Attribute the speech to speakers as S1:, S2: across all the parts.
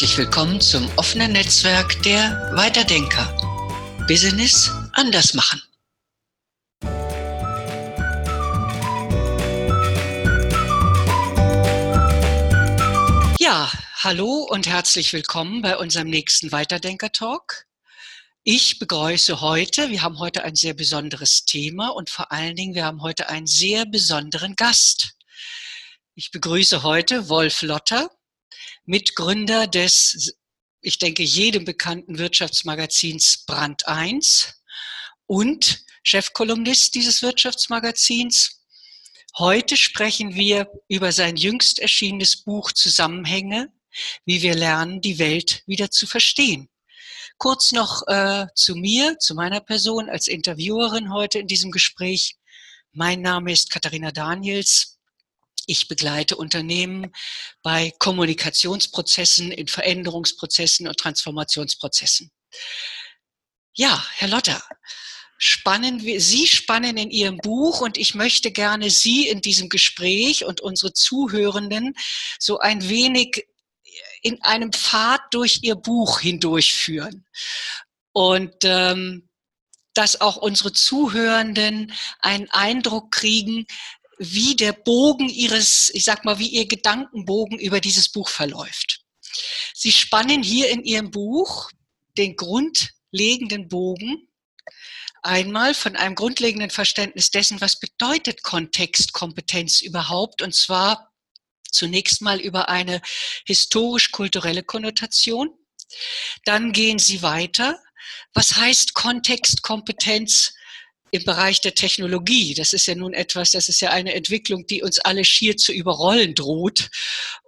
S1: Herzlich willkommen zum offenen Netzwerk der Weiterdenker. Business anders machen. Ja, hallo und herzlich willkommen bei unserem nächsten Weiterdenker-Talk. Ich begrüße heute, wir haben heute ein sehr besonderes Thema und vor allen Dingen, wir haben heute einen sehr besonderen Gast. Ich begrüße heute Wolf Lotter, Mitgründer des, ich denke, jedem bekannten Wirtschaftsmagazins Brand 1 und Chefkolumnist dieses Wirtschaftsmagazins. Heute sprechen wir über sein jüngst erschienenes Buch Zusammenhänge, wie wir lernen, die Welt wieder zu verstehen. Kurz noch äh, zu mir, zu meiner Person als Interviewerin heute in diesem Gespräch. Mein Name ist Katharina Daniels. Ich begleite Unternehmen bei Kommunikationsprozessen, in Veränderungsprozessen und Transformationsprozessen. Ja, Herr Lotter, spannen wir, Sie spannen in Ihrem Buch und ich möchte gerne Sie in diesem Gespräch und unsere Zuhörenden so ein wenig in einem Pfad durch ihr Buch hindurchführen. Und ähm, dass auch unsere Zuhörenden einen Eindruck kriegen, wie der Bogen ihres, ich sag mal, wie ihr Gedankenbogen über dieses Buch verläuft. Sie spannen hier in ihrem Buch den grundlegenden Bogen einmal von einem grundlegenden Verständnis dessen, was bedeutet Kontextkompetenz überhaupt, und zwar Zunächst mal über eine historisch-kulturelle Konnotation. Dann gehen Sie weiter. Was heißt Kontextkompetenz im Bereich der Technologie. Das ist ja nun etwas, das ist ja eine Entwicklung, die uns alle schier zu überrollen droht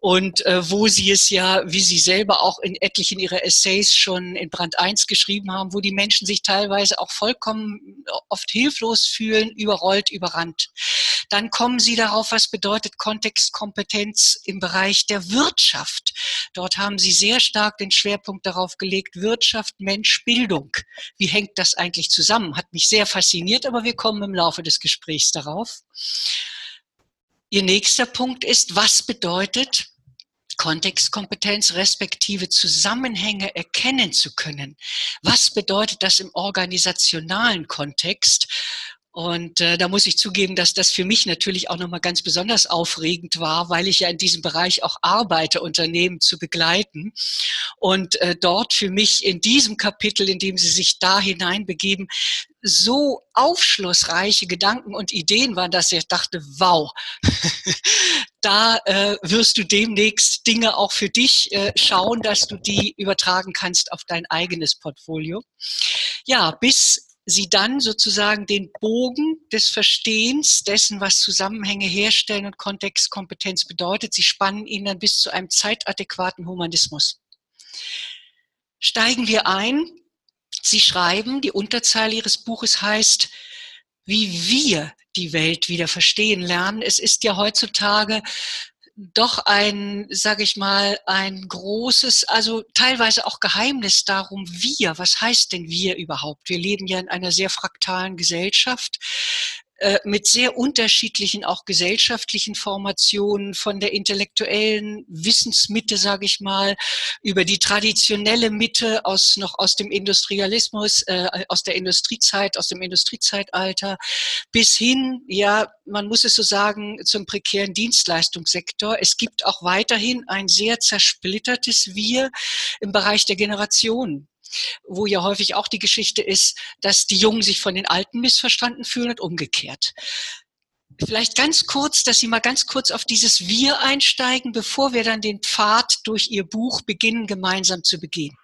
S1: und äh, wo Sie es ja, wie Sie selber auch in etlichen Ihrer Essays schon in Brand 1 geschrieben haben, wo die Menschen sich teilweise auch vollkommen oft hilflos fühlen, überrollt, überrannt. Dann kommen Sie darauf, was bedeutet Kontextkompetenz im Bereich der Wirtschaft. Dort haben Sie sehr stark den Schwerpunkt darauf gelegt, Wirtschaft, Mensch, Bildung. Wie hängt das eigentlich zusammen? Hat mich sehr fasziniert aber wir kommen im Laufe des Gesprächs darauf. Ihr nächster Punkt ist, was bedeutet Kontextkompetenz respektive Zusammenhänge erkennen zu können. Was bedeutet das im organisationalen Kontext? Und äh, da muss ich zugeben, dass das für mich natürlich auch nochmal ganz besonders aufregend war, weil ich ja in diesem Bereich auch arbeite, Unternehmen zu begleiten. Und äh, dort für mich in diesem Kapitel, in dem Sie sich da hineinbegeben, so aufschlussreiche Gedanken und Ideen waren, dass ich dachte, wow, da äh, wirst du demnächst Dinge auch für dich äh, schauen, dass du die übertragen kannst auf dein eigenes Portfolio. Ja, bis sie dann sozusagen den Bogen des Verstehens dessen, was Zusammenhänge herstellen und Kontextkompetenz bedeutet, sie spannen ihn dann bis zu einem zeitadäquaten Humanismus. Steigen wir ein. Sie schreiben, die Unterzeile Ihres Buches heißt, wie wir die Welt wieder verstehen lernen. Es ist ja heutzutage doch ein, sage ich mal, ein großes, also teilweise auch Geheimnis darum, wir, was heißt denn wir überhaupt? Wir leben ja in einer sehr fraktalen Gesellschaft. Äh, mit sehr unterschiedlichen auch gesellschaftlichen Formationen von der intellektuellen Wissensmitte, sage ich mal, über die traditionelle Mitte aus noch aus dem Industrialismus, äh, aus der Industriezeit, aus dem Industriezeitalter bis hin, ja, man muss es so sagen, zum prekären Dienstleistungssektor. Es gibt auch weiterhin ein sehr zersplittertes Wir im Bereich der Generationen wo ja häufig auch die Geschichte ist, dass die Jungen sich von den Alten missverstanden fühlen und umgekehrt. Vielleicht ganz kurz, dass Sie mal ganz kurz auf dieses Wir einsteigen, bevor wir dann den Pfad durch Ihr Buch beginnen, gemeinsam zu begehen.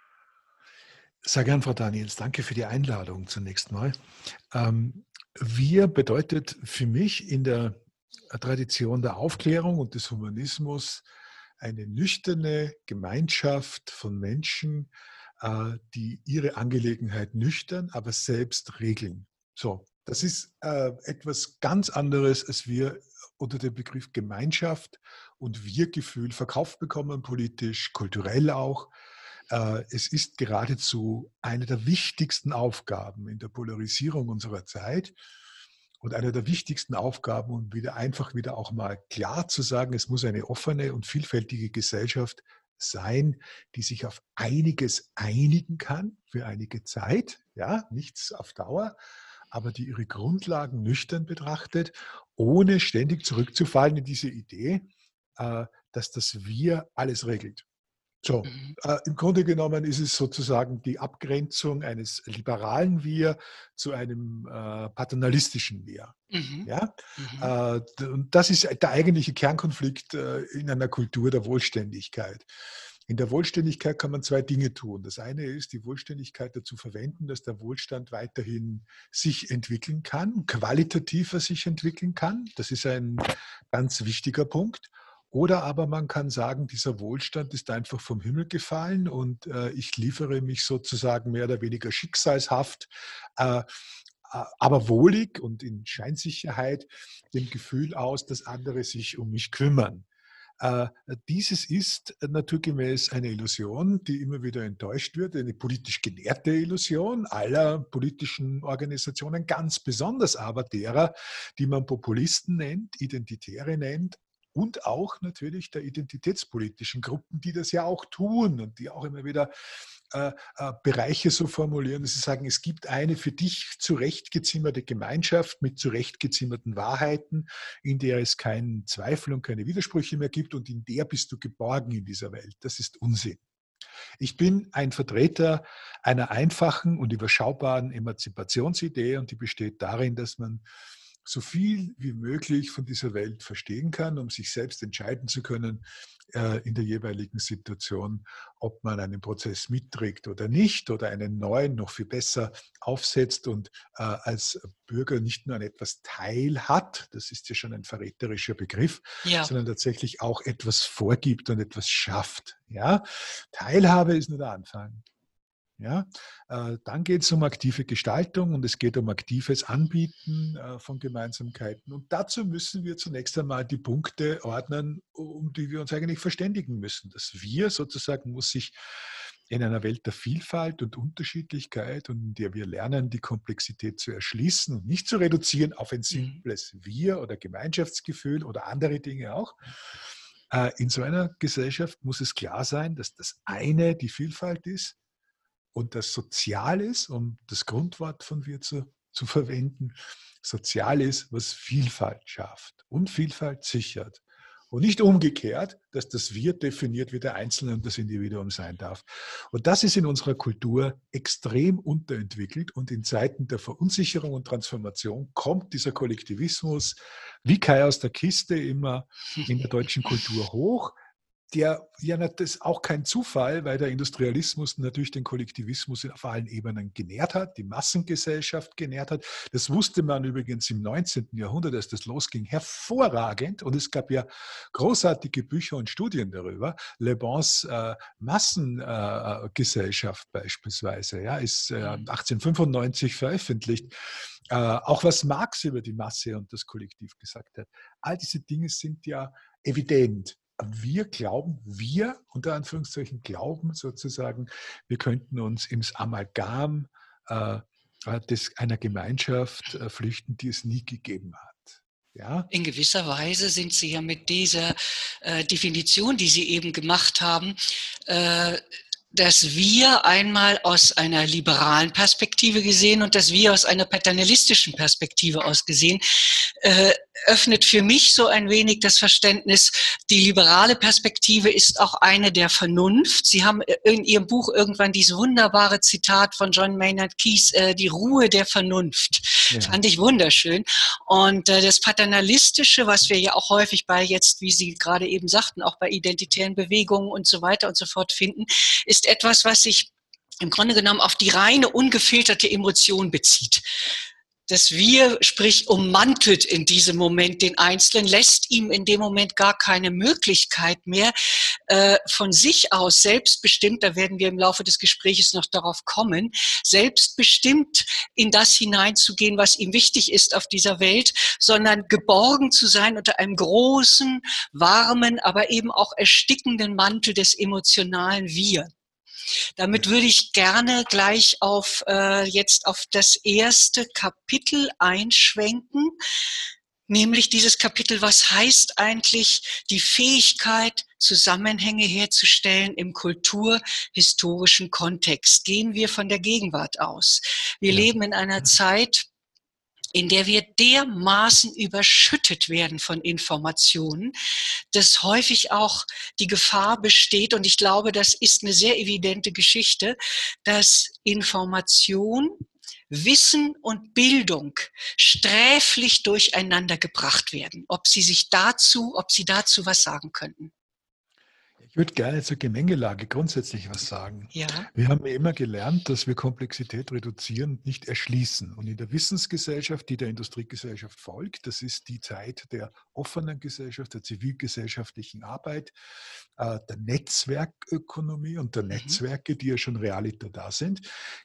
S2: Sehr gern, Frau Daniels. Danke für die Einladung zunächst mal. Ähm, wir bedeutet für mich in der Tradition der Aufklärung und des Humanismus eine nüchterne Gemeinschaft von Menschen, die ihre Angelegenheit nüchtern, aber selbst regeln. So, das ist äh, etwas ganz anderes, als wir unter dem Begriff Gemeinschaft und Wir-Gefühl verkauft bekommen, politisch, kulturell auch. Äh, es ist geradezu eine der wichtigsten Aufgaben in der Polarisierung unserer Zeit und eine der wichtigsten Aufgaben, um wieder einfach wieder auch mal klar zu sagen, es muss eine offene und vielfältige Gesellschaft sein, die sich auf einiges einigen kann für einige Zeit, ja, nichts auf Dauer, aber die ihre Grundlagen nüchtern betrachtet, ohne ständig zurückzufallen in diese Idee, äh, dass das Wir alles regelt. So, mhm. äh, im Grunde genommen ist es sozusagen die Abgrenzung eines liberalen Wir zu einem äh, paternalistischen Wir. Mhm. Ja? Mhm. Äh, und das ist der eigentliche Kernkonflikt äh, in einer Kultur der Wohlständigkeit. In der Wohlständigkeit kann man zwei Dinge tun. Das eine ist, die Wohlständigkeit dazu verwenden, dass der Wohlstand weiterhin sich entwickeln kann, qualitativer sich entwickeln kann. Das ist ein ganz wichtiger Punkt. Oder aber man kann sagen, dieser Wohlstand ist einfach vom Himmel gefallen und äh, ich liefere mich sozusagen mehr oder weniger schicksalshaft, äh, aber wohlig und in Scheinsicherheit dem Gefühl aus, dass andere sich um mich kümmern. Äh, dieses ist naturgemäß eine Illusion, die immer wieder enttäuscht wird, eine politisch genährte Illusion aller politischen Organisationen, ganz besonders aber derer, die man Populisten nennt, Identitäre nennt, und auch natürlich der identitätspolitischen Gruppen, die das ja auch tun und die auch immer wieder äh, äh, Bereiche so formulieren, dass sie sagen, es gibt eine für dich zurechtgezimmerte Gemeinschaft mit zurechtgezimmerten Wahrheiten, in der es keinen Zweifel und keine Widersprüche mehr gibt und in der bist du geborgen in dieser Welt. Das ist Unsinn. Ich bin ein Vertreter einer einfachen und überschaubaren Emanzipationsidee und die besteht darin, dass man so viel wie möglich von dieser Welt verstehen kann, um sich selbst entscheiden zu können äh, in der jeweiligen Situation, ob man einen Prozess mitträgt oder nicht oder einen neuen noch viel besser aufsetzt und äh, als Bürger nicht nur an etwas teil hat, das ist ja schon ein verräterischer Begriff, ja. sondern tatsächlich auch etwas vorgibt und etwas schafft. Ja? Teilhabe ist nur der Anfang. Ja, äh, dann geht es um aktive Gestaltung und es geht um aktives Anbieten äh, von Gemeinsamkeiten. Und dazu müssen wir zunächst einmal die Punkte ordnen, um die wir uns eigentlich verständigen müssen. Das Wir sozusagen muss sich in einer Welt der Vielfalt und Unterschiedlichkeit und in der wir lernen, die Komplexität zu erschließen und nicht zu reduzieren auf ein mhm. simples Wir oder Gemeinschaftsgefühl oder andere Dinge auch. Äh, in so einer Gesellschaft muss es klar sein, dass das eine die Vielfalt ist und das Sozial ist, um das Grundwort von wir zu, verwenden, sozial ist, was Vielfalt schafft und Vielfalt sichert. Und nicht umgekehrt, dass das Wir definiert, wie der Einzelne und das Individuum sein darf. Und das ist in unserer Kultur extrem unterentwickelt. Und in Zeiten der Verunsicherung und Transformation kommt dieser Kollektivismus wie Kai aus der Kiste immer in der deutschen Kultur hoch der ja, das ist auch kein Zufall, weil der Industrialismus natürlich den Kollektivismus auf allen Ebenen genährt hat, die Massengesellschaft genährt hat. Das wusste man übrigens im 19. Jahrhundert, als das losging, hervorragend. Und es gab ja großartige Bücher und Studien darüber. Le Bons äh, Massengesellschaft äh, beispielsweise, ja, ist äh, 1895 mhm. veröffentlicht. Äh, auch was Marx über die Masse und das Kollektiv gesagt hat. All diese Dinge sind ja evident wir glauben, wir unter Anführungszeichen glauben sozusagen, wir könnten uns ins Amalgam äh, des, einer Gemeinschaft äh, flüchten, die es nie gegeben hat.
S1: Ja? In gewisser Weise sind Sie ja mit dieser äh, Definition, die Sie eben gemacht haben, äh, dass wir einmal aus einer liberalen Perspektive gesehen und dass wir aus einer paternalistischen Perspektive aus gesehen, äh, öffnet für mich so ein wenig das Verständnis, die liberale Perspektive ist auch eine der Vernunft. Sie haben in Ihrem Buch irgendwann dieses wunderbare Zitat von John Maynard Keyes, äh, die Ruhe der Vernunft. Ja. Fand ich wunderschön. Und äh, das Paternalistische, was wir ja auch häufig bei jetzt, wie Sie gerade eben sagten, auch bei identitären Bewegungen und so weiter und so fort finden, ist etwas, was sich im Grunde genommen auf die reine, ungefilterte Emotion bezieht das Wir, sprich ummantelt in diesem Moment den Einzelnen, lässt ihm in dem Moment gar keine Möglichkeit mehr, äh, von sich aus selbstbestimmt, da werden wir im Laufe des Gesprächs noch darauf kommen, selbstbestimmt in das hineinzugehen, was ihm wichtig ist auf dieser Welt, sondern geborgen zu sein unter einem großen, warmen, aber eben auch erstickenden Mantel des emotionalen Wir. Damit würde ich gerne gleich auf äh, jetzt auf das erste Kapitel einschwenken. nämlich dieses Kapitel, was heißt eigentlich die Fähigkeit, Zusammenhänge herzustellen im kulturhistorischen Kontext? Gehen wir von der Gegenwart aus. Wir ja. leben in einer Zeit, in der wir dermaßen überschüttet werden von Informationen, dass häufig auch die Gefahr besteht, und ich glaube, das ist eine sehr evidente Geschichte, dass Information Wissen und Bildung sträflich durcheinander gebracht werden. Ob Sie sich dazu, ob Sie dazu was sagen könnten?
S2: Ich würde gerne zur Gemengelage grundsätzlich was sagen.
S1: Ja.
S2: Wir haben immer gelernt, dass wir Komplexität reduzieren und nicht erschließen. Und in der Wissensgesellschaft, die der Industriegesellschaft folgt, das ist die Zeit der offenen Gesellschaft, der zivilgesellschaftlichen Arbeit, äh, der Netzwerkökonomie und der mhm. Netzwerke, die ja schon realiter da sind,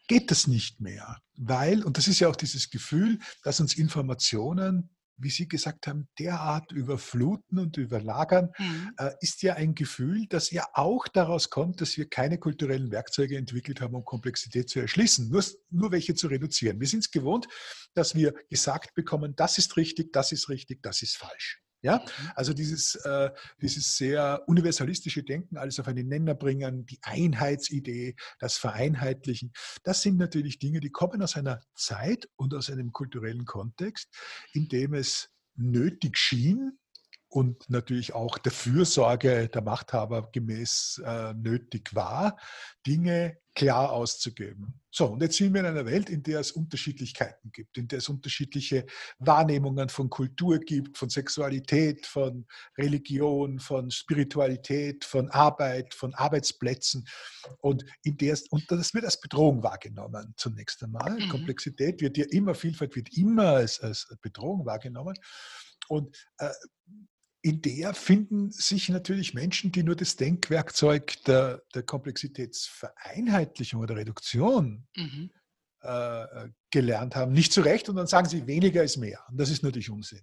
S2: geht das nicht mehr. Weil, und das ist ja auch dieses Gefühl, dass uns Informationen wie Sie gesagt haben, derart überfluten und überlagern, mhm. äh, ist ja ein Gefühl, das ja auch daraus kommt, dass wir keine kulturellen Werkzeuge entwickelt haben, um Komplexität zu erschließen, nur, nur welche zu reduzieren. Wir sind es gewohnt, dass wir gesagt bekommen, das ist richtig, das ist richtig, das ist falsch. Ja, mhm. also dieses, äh, dieses sehr universalistische Denken, alles auf einen Nenner bringen, die Einheitsidee, das Vereinheitlichen, das sind natürlich Dinge, die kommen aus einer Zeit und aus einem kulturellen Kontext, in dem es nötig schien, und natürlich auch der Fürsorge der Machthaber gemäß äh, nötig war, Dinge klar auszugeben. So, und jetzt sind wir in einer Welt, in der es Unterschiedlichkeiten gibt, in der es unterschiedliche Wahrnehmungen von Kultur gibt, von Sexualität, von Religion, von Spiritualität, von Arbeit, von Arbeitsplätzen. Und, in der, und das wird als Bedrohung wahrgenommen, zunächst einmal. Mhm. Komplexität wird ja immer, Vielfalt wird immer als, als Bedrohung wahrgenommen. Und äh, in der finden sich natürlich Menschen, die nur das Denkwerkzeug der, der Komplexitätsvereinheitlichung oder Reduktion mhm. äh, gelernt haben, nicht zurecht und dann sagen sie, weniger ist mehr. Und das ist natürlich Unsinn.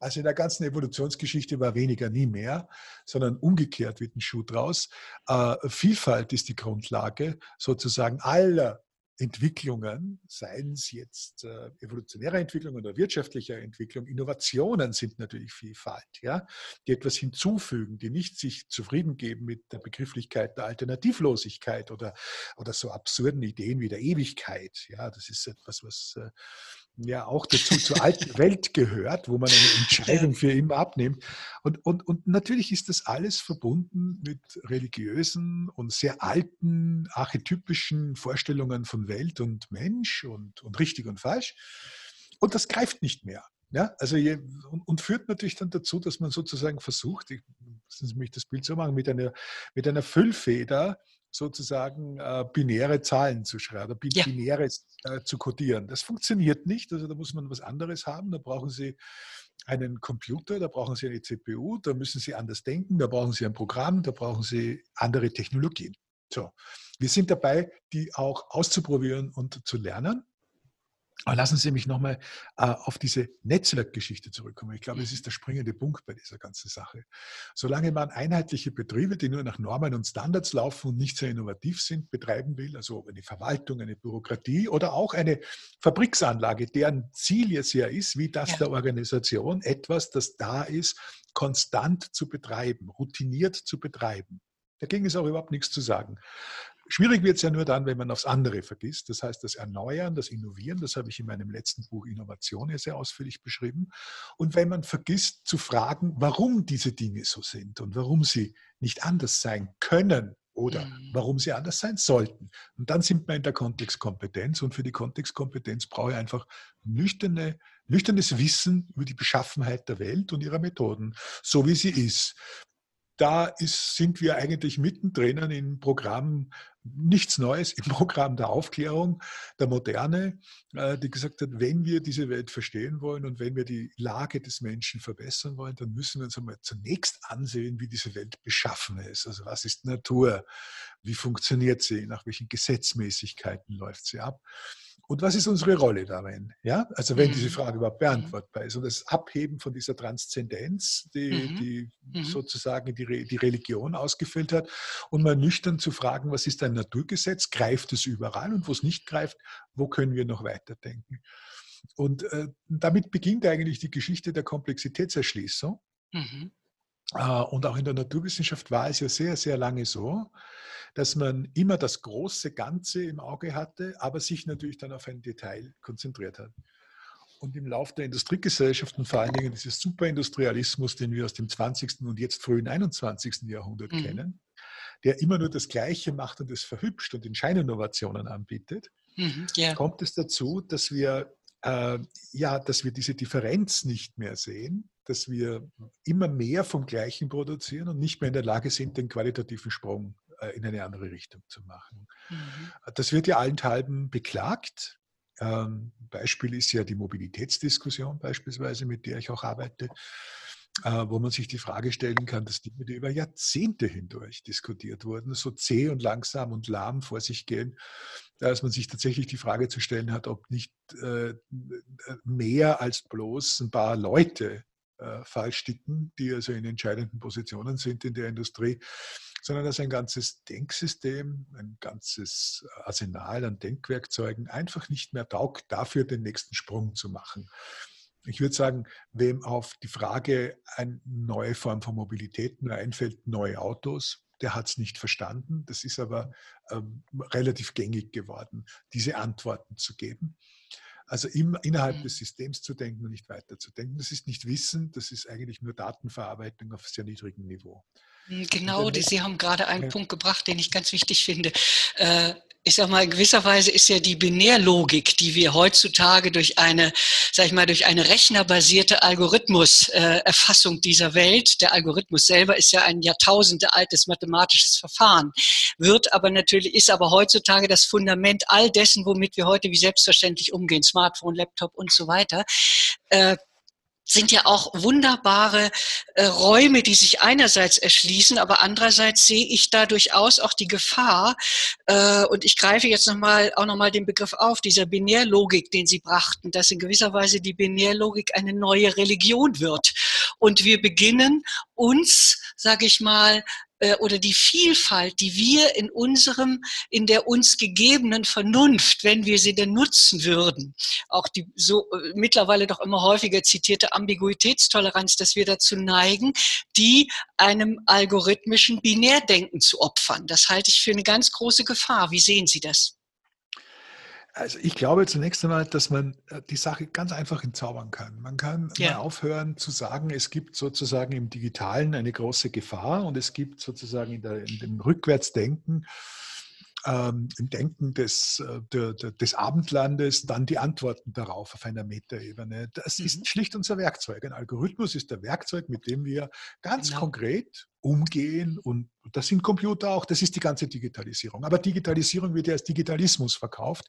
S2: Also in der ganzen Evolutionsgeschichte war weniger nie mehr, sondern umgekehrt wird ein Schuh draus. Äh, Vielfalt ist die Grundlage sozusagen aller Entwicklungen, seien es jetzt äh, evolutionäre Entwicklungen oder wirtschaftliche Entwicklung, Innovationen sind natürlich Vielfalt, ja, die etwas hinzufügen, die nicht sich zufrieden geben mit der Begrifflichkeit der Alternativlosigkeit oder, oder so absurden Ideen wie der Ewigkeit. Ja, das ist etwas, was äh, ja auch dazu zur alten Welt gehört, wo man eine Entscheidung für immer abnimmt. Und, und, und natürlich ist das alles verbunden mit religiösen und sehr alten, archetypischen Vorstellungen von Welt und Mensch und, und richtig und falsch. Und das greift nicht mehr. Ja, also je, und, und, führt natürlich dann dazu, dass man sozusagen versucht, ich, lassen Sie mich das Bild so machen, mit einer, mit einer Füllfeder sozusagen äh, binäre Zahlen zu schreiben, bin, ja. binäres äh, zu codieren. Das funktioniert nicht. Also da muss man was anderes haben. Da brauchen Sie einen Computer, da brauchen Sie eine CPU, da müssen Sie anders denken, da brauchen Sie ein Programm, da brauchen Sie andere Technologien. So, wir sind dabei, die auch auszuprobieren und zu lernen. Aber lassen Sie mich nochmal äh, auf diese Netzwerkgeschichte zurückkommen. Ich glaube, es ist der springende Punkt bei dieser ganzen Sache. Solange man einheitliche Betriebe, die nur nach Normen und Standards laufen und nicht sehr innovativ sind, betreiben will, also eine Verwaltung, eine Bürokratie oder auch eine Fabriksanlage, deren Ziel jetzt ja ist, wie das ja. der Organisation, etwas, das da ist, konstant zu betreiben, routiniert zu betreiben. Dagegen ist auch überhaupt nichts zu sagen. Schwierig wird es ja nur dann, wenn man aufs andere vergisst. Das heißt, das Erneuern, das Innovieren, das habe ich in meinem letzten Buch Innovation ja sehr ausführlich beschrieben. Und wenn man vergisst zu fragen, warum diese Dinge so sind und warum sie nicht anders sein können oder mhm. warum sie anders sein sollten. Und dann sind wir in der Kontextkompetenz. Und für die Kontextkompetenz brauche ich einfach nüchterne, nüchternes Wissen über die Beschaffenheit der Welt und ihrer Methoden, so wie sie ist da ist, sind wir eigentlich mittendrin im Programm, nichts Neues, im Programm der Aufklärung, der Moderne, äh, die gesagt hat, wenn wir diese Welt verstehen wollen und wenn wir die Lage des Menschen verbessern wollen, dann müssen wir uns einmal zunächst ansehen, wie diese Welt beschaffen ist. Also was ist Natur? Wie funktioniert sie? Nach welchen Gesetzmäßigkeiten läuft sie ab? Und was ist unsere Rolle darin? Ja, also wenn mhm. diese Frage überhaupt mhm. beantwortbar ist und das Abheben von dieser Transzendenz, die, mhm. die mhm. sozusagen die, die Religion ausgefüllt hat, und mal nüchtern zu fragen, was ist ein Naturgesetz? Greift es überall und wo es nicht greift, wo können wir noch weiterdenken? Und äh, damit beginnt eigentlich die Geschichte der Komplexitätserschließung. Mhm. Äh, und auch in der Naturwissenschaft war es ja sehr, sehr lange so, dass man immer das große Ganze im Auge hatte, aber sich natürlich dann auf ein Detail konzentriert hat. Und im Laufe der Industriegesellschaften, vor allen Dingen dieses Superindustrialismus, den wir aus dem 20. und jetzt frühen 21. Jahrhundert mhm. kennen, der immer nur das Gleiche macht und es verhübscht und in Scheininnovationen anbietet, mhm, yeah. kommt es dazu, dass wir, äh, ja, dass wir diese Differenz nicht mehr sehen, dass wir immer mehr vom Gleichen produzieren und nicht mehr in der Lage sind, den qualitativen Sprung äh, in eine andere Richtung zu machen. Mhm. Das wird ja allenthalben beklagt. Ähm, Beispiel ist ja die Mobilitätsdiskussion beispielsweise, mit der ich auch arbeite, äh, wo man sich die Frage stellen kann, dass Dinge, die über Jahrzehnte hindurch diskutiert wurden, so zäh und langsam und lahm vor sich gehen, dass man sich tatsächlich die Frage zu stellen hat, ob nicht äh, mehr als bloß ein paar Leute äh, falsch ticken, die also in entscheidenden Positionen sind in der Industrie, sondern dass ein ganzes Denksystem, ein ganzes Arsenal an Denkwerkzeugen einfach nicht mehr taugt, dafür den nächsten Sprung zu machen. Ich würde sagen, wem auf die Frage eine neue Form von Mobilität nur einfällt, neue Autos, der hat es nicht verstanden. Das ist aber ähm, relativ gängig geworden, diese Antworten zu geben. Also im, innerhalb mhm. des Systems zu denken und nicht weiter zu denken. Das ist nicht Wissen, das ist eigentlich nur Datenverarbeitung auf sehr niedrigem Niveau.
S1: Hm, genau, die, Sie haben gerade einen ja. Punkt gebracht, den ich ganz wichtig finde. Äh, ich sag mal, in gewisser Weise ist ja die Binärlogik, die wir heutzutage durch eine, sag ich mal, durch eine rechnerbasierte Algorithmus-Erfassung äh, dieser Welt, der Algorithmus selber ist ja ein Jahrtausende altes mathematisches Verfahren, wird aber natürlich, ist aber heutzutage das Fundament all dessen, womit wir heute wie selbstverständlich umgehen, Smartphone, Laptop und so weiter. Äh, sind ja auch wunderbare äh, Räume, die sich einerseits erschließen, aber andererseits sehe ich da durchaus auch die Gefahr. Äh, und ich greife jetzt noch mal, auch nochmal den Begriff auf, dieser Binärlogik, den Sie brachten, dass in gewisser Weise die Binärlogik eine neue Religion wird. Und wir beginnen uns, sage ich mal, oder die Vielfalt, die wir in unserem, in der uns gegebenen Vernunft, wenn wir sie denn nutzen würden, auch die so äh, mittlerweile doch immer häufiger zitierte Ambiguitätstoleranz, dass wir dazu neigen, die einem algorithmischen Binärdenken zu opfern. Das halte ich für eine ganz große Gefahr. Wie sehen Sie das?
S2: Also ich glaube zunächst einmal, dass man äh, die Sache ganz einfach entzaubern kann. Man kann ja. mal aufhören zu sagen, es gibt sozusagen im Digitalen eine große Gefahr und es gibt sozusagen in, der, in dem Rückwärtsdenken ähm, im Denken des, äh, der, der, des Abendlandes dann die Antworten darauf auf einer Metaebene. Das mhm. ist schlicht unser Werkzeug. Ein Algorithmus ist der Werkzeug, mit dem wir ganz genau. konkret umgehen und das sind Computer auch, das ist die ganze Digitalisierung. Aber Digitalisierung wird ja als Digitalismus verkauft.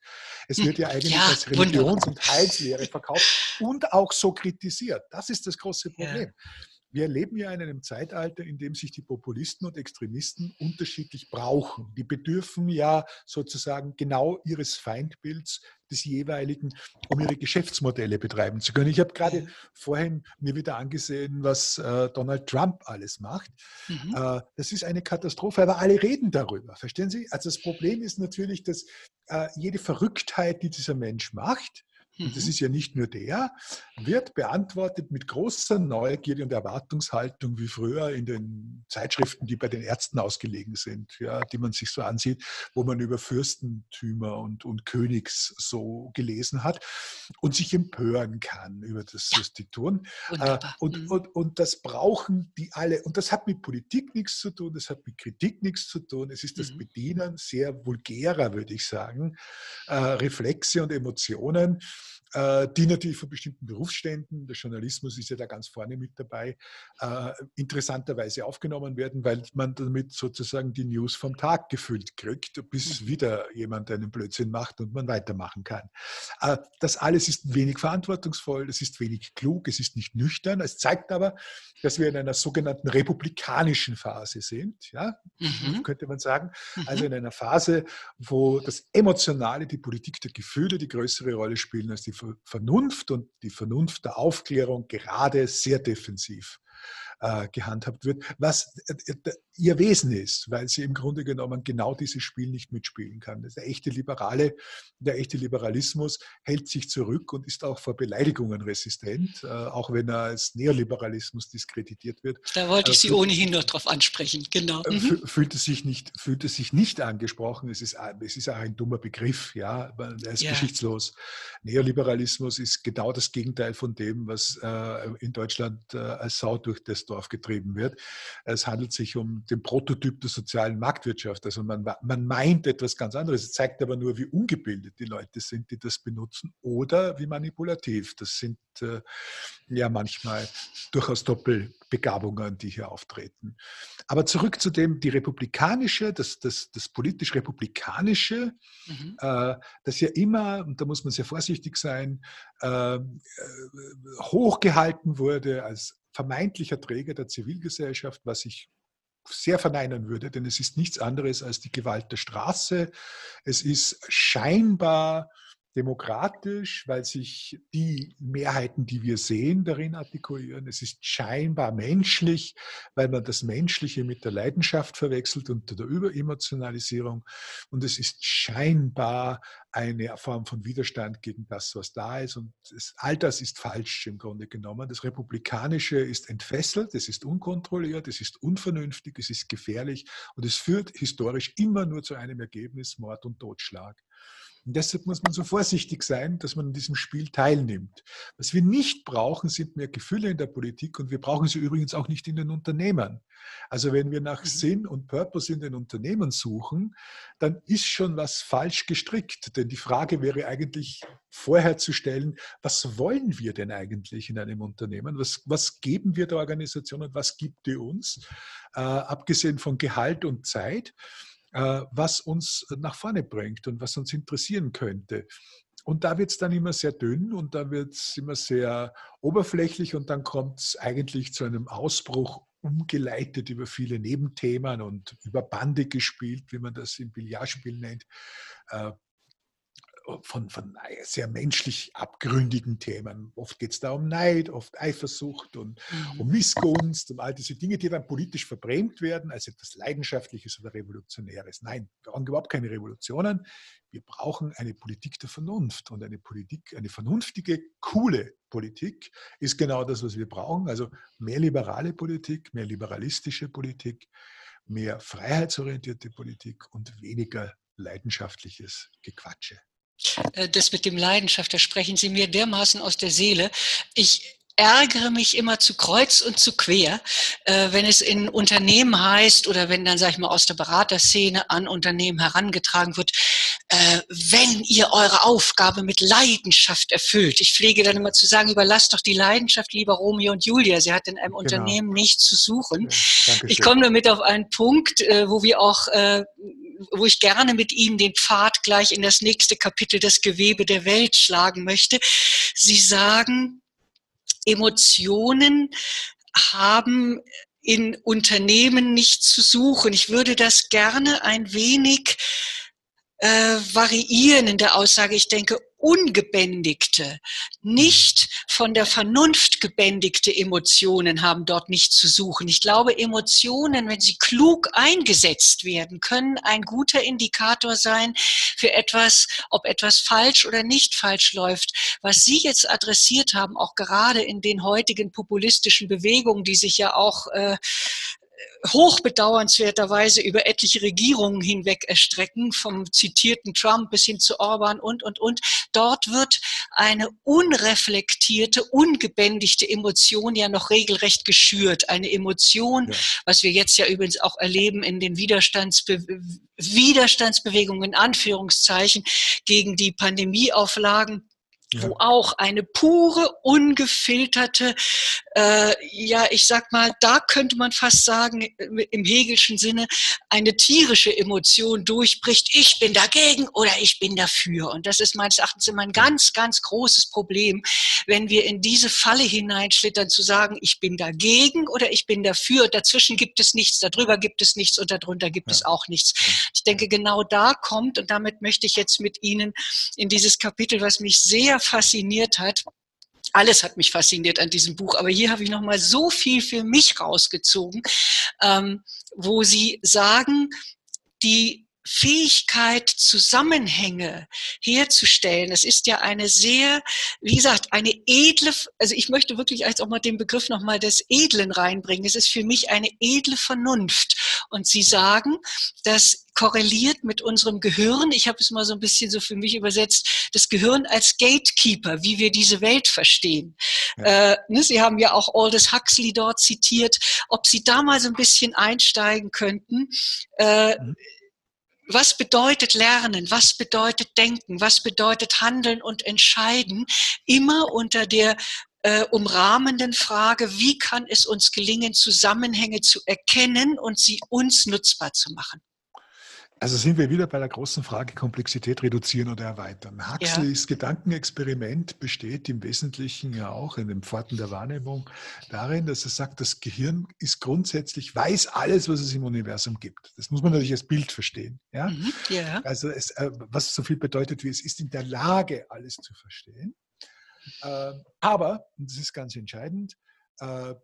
S2: Es wird ja eigentlich ja, als Religions- und Heilslehre verkauft und auch so kritisiert. Das ist das große Problem. Ja. Wir leben ja in einem Zeitalter, in dem sich die Populisten und Extremisten unterschiedlich brauchen. Die bedürfen ja sozusagen genau ihres Feindbilds des jeweiligen, um ihre Geschäftsmodelle betreiben zu können. Ich habe gerade vorhin mir wieder angesehen, was äh, Donald Trump alles macht. Mhm. Äh, das ist eine Katastrophe, aber alle reden darüber. Verstehen Sie? Also das Problem ist natürlich, dass äh, jede Verrücktheit, die dieser Mensch macht, und das mhm. ist ja nicht nur der, wird beantwortet mit großer Neugierde und Erwartungshaltung wie früher in den Zeitschriften, die bei den Ärzten ausgelegen sind, ja, die man sich so ansieht, wo man über Fürstentümer und, und Königs so gelesen hat und sich empören kann über das, was die tun. Und, mhm. und, und das brauchen die alle. Und das hat mit Politik nichts zu tun, das hat mit Kritik nichts zu tun. Es ist das mhm. Bedienen sehr vulgärer, würde ich sagen, äh, Reflexe und Emotionen die natürlich von bestimmten Berufsständen, der Journalismus ist ja da ganz vorne mit dabei, äh, interessanterweise aufgenommen werden, weil man damit sozusagen die News vom Tag gefüllt kriegt, bis mhm. wieder jemand einen Blödsinn macht und man weitermachen kann. Äh, das alles ist wenig verantwortungsvoll, es ist wenig klug, es ist nicht nüchtern. Es zeigt aber, dass wir in einer sogenannten republikanischen Phase sind, ja, mhm. könnte man sagen. Also mhm. in einer Phase, wo das Emotionale, die Politik der Gefühle die größere Rolle spielen als die Vernunft und die Vernunft der Aufklärung gerade sehr defensiv äh, gehandhabt wird, was äh, ihr Wesen ist, weil sie im Grunde genommen genau dieses Spiel nicht mitspielen kann. Der echte Liberale, der echte Liberalismus hält sich zurück und ist auch vor Beleidigungen resistent, äh, auch wenn er als Neoliberalismus diskreditiert wird.
S1: Da wollte ich Sie ohnehin noch drauf ansprechen, genau.
S2: Mhm. Fühlt es sich nicht, fühlt es sich nicht angesprochen. Es ist, es ist auch ein dummer Begriff, ja, er ist ja. geschichtslos. Neoliberalismus ist genau das Gegenteil von dem, was äh, in Deutschland äh, als Sau durch das Dorf getrieben wird. Es handelt sich um den Prototyp der sozialen Marktwirtschaft. Also man, man meint etwas ganz anderes. Es zeigt aber nur, wie ungebildet die Leute sind, die das benutzen oder wie manipulativ. Das sind äh, ja manchmal durchaus Doppelbegabungen, die hier auftreten. Aber zurück zu dem, die republikanische, das, das, das politisch-republikanische, mhm. äh, das ja immer, und da muss man sehr vorsichtig sein, äh, äh hochgehalten wurde als vermeintlicher Träger der Zivilgesellschaft, was ich sehr verneinen würde, denn es ist nichts anderes als die Gewalt der Straße. Es ist scheinbar demokratisch, weil sich die Mehrheiten, die wir sehen, darin artikulieren. Es ist scheinbar menschlich, weil man das Menschliche mit der Leidenschaft verwechselt und der Überemotionalisierung. Und es ist scheinbar eine Form von Widerstand gegen das, was da ist. Und das, all das ist falsch im Grunde genommen. Das Republikanische ist entfesselt, es ist unkontrolliert, es ist unvernünftig, es ist gefährlich und es führt historisch immer nur zu einem Ergebnis Mord und Totschlag. Und deshalb muss man so vorsichtig sein, dass man an diesem Spiel teilnimmt. Was wir nicht brauchen, sind mehr Gefühle in der Politik und wir brauchen sie übrigens auch nicht in den Unternehmen. Also wenn wir nach mhm. Sinn und Purpose in den Unternehmen suchen, dann ist schon was falsch gestrickt. Denn die Frage wäre eigentlich vorher zu stellen, was wollen wir denn eigentlich in einem Unternehmen? Was, was geben wir der Organisation und was gibt die uns? Äh, abgesehen von Gehalt und Zeit. Äh, was uns nach vorne bringt und was uns interessieren könnte. Und da wird es dann immer sehr dünn und da wird es immer sehr oberflächlich und dann kommt es eigentlich zu einem Ausbruch umgeleitet über viele Nebenthemen und über Bande gespielt, wie man das im Billardspiel nennt. Von, von sehr menschlich abgründigen Themen. Oft geht es da um Neid, oft Eifersucht und mhm. um Missgunst, um all diese Dinge, die dann politisch verbrämt werden als etwas Leidenschaftliches oder Revolutionäres. Nein, wir brauchen überhaupt keine Revolutionen. Wir brauchen eine Politik der Vernunft. Und eine Politik, eine vernünftige, coole Politik ist genau das, was wir brauchen. Also mehr liberale Politik, mehr liberalistische Politik, mehr freiheitsorientierte Politik und weniger leidenschaftliches Gequatsche.
S1: Äh, das mit dem Leidenschaft, da sprechen Sie mir dermaßen aus der Seele. Ich ärgere mich immer zu kreuz und zu quer, äh, wenn es in Unternehmen heißt oder wenn dann, sag ich mal, aus der Beraterszene an Unternehmen herangetragen wird, äh, wenn ihr eure Aufgabe mit Leidenschaft erfüllt. Ich pflege dann immer zu sagen, überlasst doch die Leidenschaft lieber Romeo und Julia. Sie hat in einem genau. Unternehmen nichts zu suchen. Ja, ich komme damit auf einen Punkt, äh, wo wir auch wo ich gerne mit Ihnen den Pfad gleich in das nächste Kapitel, das Gewebe der Welt schlagen möchte. Sie sagen, Emotionen haben in Unternehmen nicht zu suchen. Ich würde das gerne ein wenig äh, variieren in der Aussage. Ich denke, ungebändigte, nicht von der Vernunft gebändigte Emotionen haben dort nichts zu suchen. Ich glaube, Emotionen, wenn sie klug eingesetzt werden, können ein guter Indikator sein für etwas, ob etwas falsch oder nicht falsch läuft. Was Sie jetzt adressiert haben, auch gerade in den heutigen populistischen Bewegungen, die sich ja auch äh, hochbedauernswerterweise über etliche Regierungen hinweg erstrecken, vom zitierten Trump bis hin zu Orban und, und, und. Dort wird eine unreflektierte, ungebändigte Emotion ja noch regelrecht geschürt. Eine Emotion, ja. was wir jetzt ja übrigens auch erleben in den Widerstandsbe Widerstandsbewegungen, in Anführungszeichen, gegen die Pandemieauflagen wo auch eine pure, ungefilterte, äh, ja, ich sag mal, da könnte man fast sagen, im Hegelschen Sinne, eine tierische Emotion durchbricht, ich bin dagegen oder ich bin dafür. Und das ist meines Erachtens immer ein ganz, ganz großes Problem, wenn wir in diese Falle hineinschlittern, zu sagen, ich bin dagegen oder ich bin dafür. Dazwischen gibt es nichts, darüber gibt es nichts und darunter gibt ja. es auch nichts. Ich denke, genau da kommt, und damit möchte ich jetzt mit Ihnen in dieses Kapitel, was mich sehr fasziniert hat, alles hat mich fasziniert an diesem Buch, aber hier habe ich noch mal so viel für mich rausgezogen, ähm, wo Sie sagen, die Fähigkeit, Zusammenhänge herzustellen. Es ist ja eine sehr, wie gesagt, eine edle, also ich möchte wirklich als auch mal den Begriff nochmal des Edlen reinbringen. Es ist für mich eine edle Vernunft. Und Sie sagen, das korreliert mit unserem Gehirn. Ich habe es mal so ein bisschen so für mich übersetzt, das Gehirn als Gatekeeper, wie wir diese Welt verstehen. Ja. Äh, ne, Sie haben ja auch Aldous Huxley dort zitiert. Ob Sie da mal so ein bisschen einsteigen könnten. Äh, mhm was bedeutet Lernen, was bedeutet Denken, was bedeutet Handeln und Entscheiden, immer unter der äh, umrahmenden Frage, wie kann es uns gelingen, Zusammenhänge zu erkennen und sie uns nutzbar zu machen.
S2: Also sind wir wieder bei der großen Frage Komplexität reduzieren oder erweitern. Huxleys ja. Gedankenexperiment besteht im Wesentlichen ja auch in den Pforten der Wahrnehmung darin, dass er sagt, das Gehirn ist grundsätzlich, weiß alles, was es im Universum gibt. Das muss man natürlich als Bild verstehen. Ja? Mhm, ja. Also es, äh, was so viel bedeutet wie es ist in der Lage, alles zu verstehen. Äh, aber, und das ist ganz entscheidend, äh, äh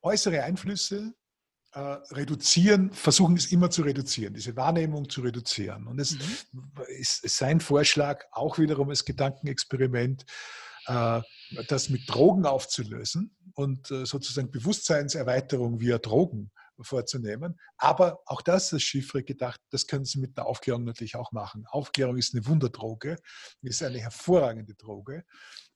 S2: äußere Einflüsse äh, reduzieren, versuchen es immer zu reduzieren, diese Wahrnehmung zu reduzieren. Und es mhm. ist, ist sein Vorschlag, auch wiederum als Gedankenexperiment, äh, das mit Drogen aufzulösen und äh, sozusagen Bewusstseinserweiterung via Drogen vorzunehmen. Aber auch das ist schiefrig gedacht, das können Sie mit der Aufklärung natürlich auch machen. Aufklärung ist eine Wunderdroge, ist eine hervorragende Droge.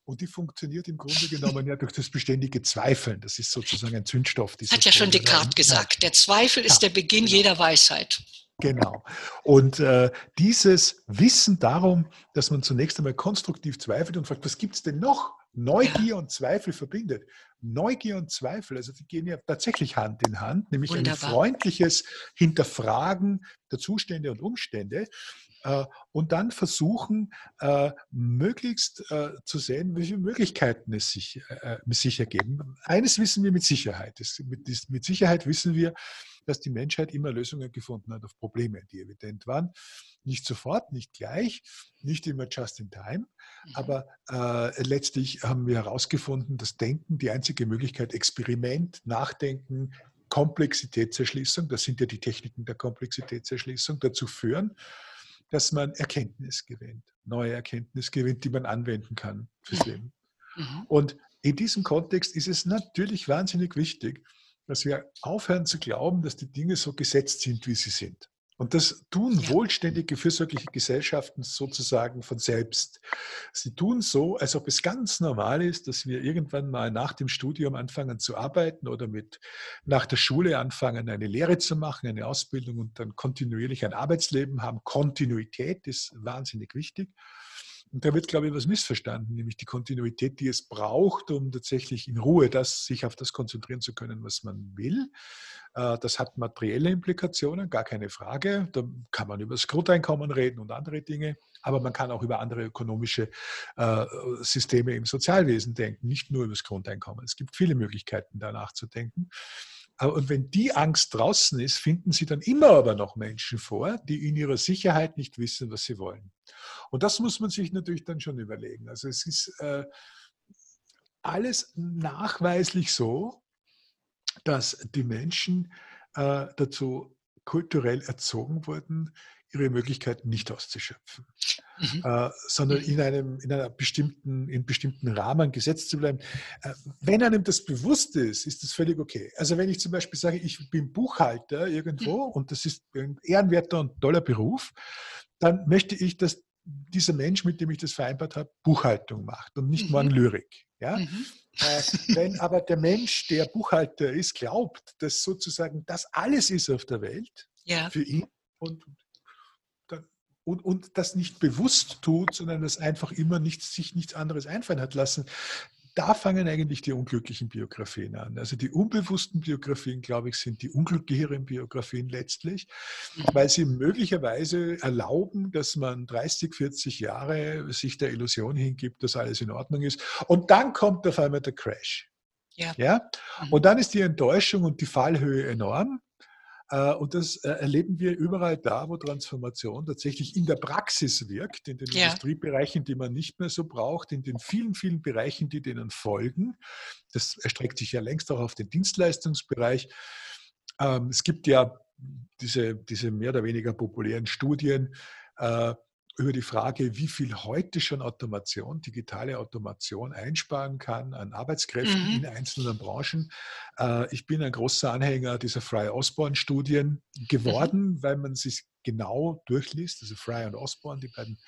S2: Und die funktioniert im Grunde genommen ja durch das beständige Zweifeln. Das ist sozusagen ein Zündstoff.
S1: Hat ja schon Descartes gesagt. Der Zweifel ist ja, der Beginn genau. jeder Weisheit.
S2: Genau. Und äh, dieses Wissen darum, dass man zunächst einmal konstruktiv zweifelt und fragt, was gibt es denn noch? Neugier ja. und Zweifel verbindet. Neugier und Zweifel, also die gehen ja tatsächlich Hand in Hand, nämlich Wunderbar. ein freundliches Hinterfragen der Zustände und Umstände, und dann versuchen, äh, möglichst äh, zu sehen, welche Möglichkeiten es sich, sich ergeben. Eines wissen wir mit Sicherheit. mit, Sicherheit wissen wir, dass die Menschheit immer Lösungen gefunden hat auf Probleme, die evident waren. Nicht sofort, nicht gleich, nicht immer just in time, mhm. aber äh, letztlich haben wir herausgefunden, dass Denken die einzige Möglichkeit, Experiment, Nachdenken, Komplexitätserschließung, das sind ja die Techniken der Komplexitätserschließung, dazu führen, dass man Erkenntnis gewinnt, neue Erkenntnis gewinnt, die man anwenden kann fürs Leben. Mhm. Und in diesem Kontext ist es natürlich wahnsinnig wichtig, dass wir aufhören zu glauben, dass die Dinge so gesetzt sind, wie sie sind. Und das tun ja. wohlständige, fürsorgliche Gesellschaften sozusagen von selbst. Sie tun so, als ob es ganz normal ist, dass wir irgendwann mal nach dem Studium anfangen zu arbeiten oder mit nach der Schule anfangen, eine Lehre zu machen, eine Ausbildung und dann kontinuierlich ein Arbeitsleben haben. Kontinuität ist wahnsinnig wichtig. Und da wird, glaube ich, was missverstanden, nämlich die Kontinuität, die es braucht, um tatsächlich in Ruhe das, sich auf das konzentrieren zu können, was man will. Äh, das hat materielle Implikationen, gar keine Frage. Da kann man über das Grundeinkommen reden und andere Dinge. Aber man kann auch über andere ökonomische äh, Systeme im Sozialwesen denken, nicht nur über das Grundeinkommen. Es gibt viele Möglichkeiten, da nachzudenken. Und wenn die Angst draußen ist, finden sie dann immer aber noch Menschen vor, die in ihrer Sicherheit nicht wissen, was sie wollen. Und das muss man sich natürlich dann schon überlegen. Also es ist äh, alles nachweislich so, dass die Menschen äh, dazu kulturell erzogen wurden, ihre Möglichkeiten nicht auszuschöpfen, mhm. äh, sondern mhm. in einem in einer bestimmten, in bestimmten Rahmen gesetzt zu bleiben. Äh, wenn einem das bewusst ist, ist das völlig okay. Also wenn ich zum Beispiel sage, ich bin Buchhalter irgendwo mhm. und das ist ein ehrenwerter und toller Beruf, dann möchte ich, dass dieser Mensch, mit dem ich das vereinbart habe, Buchhaltung macht und nicht mhm. morgen Lyrik. Ja? Mhm. Äh, wenn aber der Mensch, der Buchhalter ist, glaubt, dass sozusagen das alles ist auf der Welt ja. für ihn und, und, und das nicht bewusst tut, sondern das einfach immer nichts, sich nichts anderes einfallen hat lassen, da fangen eigentlich die unglücklichen Biografien an. Also die unbewussten Biografien, glaube ich, sind die unglücklicheren Biografien letztlich, mhm. weil sie möglicherweise erlauben, dass man 30, 40 Jahre sich der Illusion hingibt, dass alles in Ordnung ist. Und dann kommt auf einmal der Crash. Ja. ja? Mhm. Und dann ist die Enttäuschung und die Fallhöhe enorm. Äh, und das äh, erleben wir überall da, wo Transformation tatsächlich in der Praxis wirkt, in den ja. Industriebereichen, die man nicht mehr so braucht, in den vielen, vielen Bereichen, die denen folgen. Das erstreckt sich ja längst auch auf den Dienstleistungsbereich. Ähm, es gibt ja diese, diese mehr oder weniger populären Studien, äh, über die Frage, wie viel heute schon Automation, digitale Automation einsparen kann an Arbeitskräften mhm. in einzelnen Branchen. Äh, ich bin ein großer Anhänger dieser Fry-Osborne-Studien geworden, mhm. weil man sich genau durchliest. Also Fry und Osborne, die beiden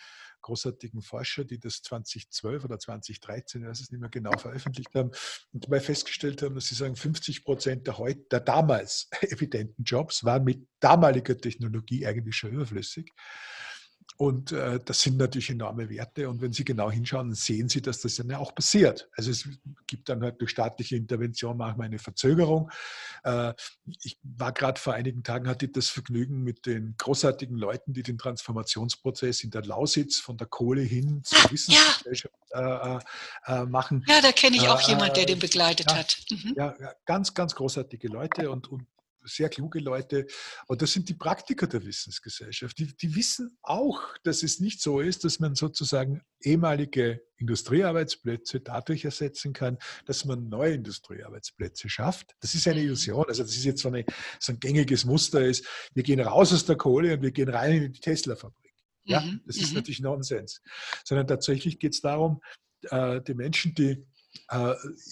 S2: großartigen Forscher, die das 2012 oder 2013, ich weiß es nicht mehr genau, veröffentlicht haben und dabei festgestellt haben, dass sie sagen, 50 Prozent der, der damals evidenten Jobs waren mit damaliger Technologie eigentlich schon überflüssig. Und äh, das sind natürlich enorme Werte. Und wenn Sie genau hinschauen, sehen Sie, dass das dann ja auch passiert. Also es gibt dann halt durch staatliche Intervention manchmal eine Verzögerung. Äh, ich war gerade vor einigen Tagen, hatte ich das Vergnügen mit den großartigen Leuten, die den Transformationsprozess in der Lausitz von der Kohle hin zur ah, Wissensgesellschaft ja. äh, äh machen.
S1: Ja, da kenne ich auch äh, jemanden, der den begleitet
S2: ja,
S1: hat.
S2: Mhm. Ja, ganz, ganz großartige Leute und, und sehr kluge Leute. Und das sind die Praktiker der Wissensgesellschaft. Die, die wissen auch, dass es nicht so ist, dass man sozusagen ehemalige Industriearbeitsplätze dadurch ersetzen kann, dass man neue Industriearbeitsplätze schafft. Das ist eine mhm. Illusion. Also das ist jetzt so, eine, so ein gängiges Muster ist, wir gehen raus aus der Kohle und wir gehen rein in die Tesla-Fabrik. Ja, mhm. das ist mhm. natürlich Nonsens. Sondern tatsächlich geht es darum, äh, die Menschen, die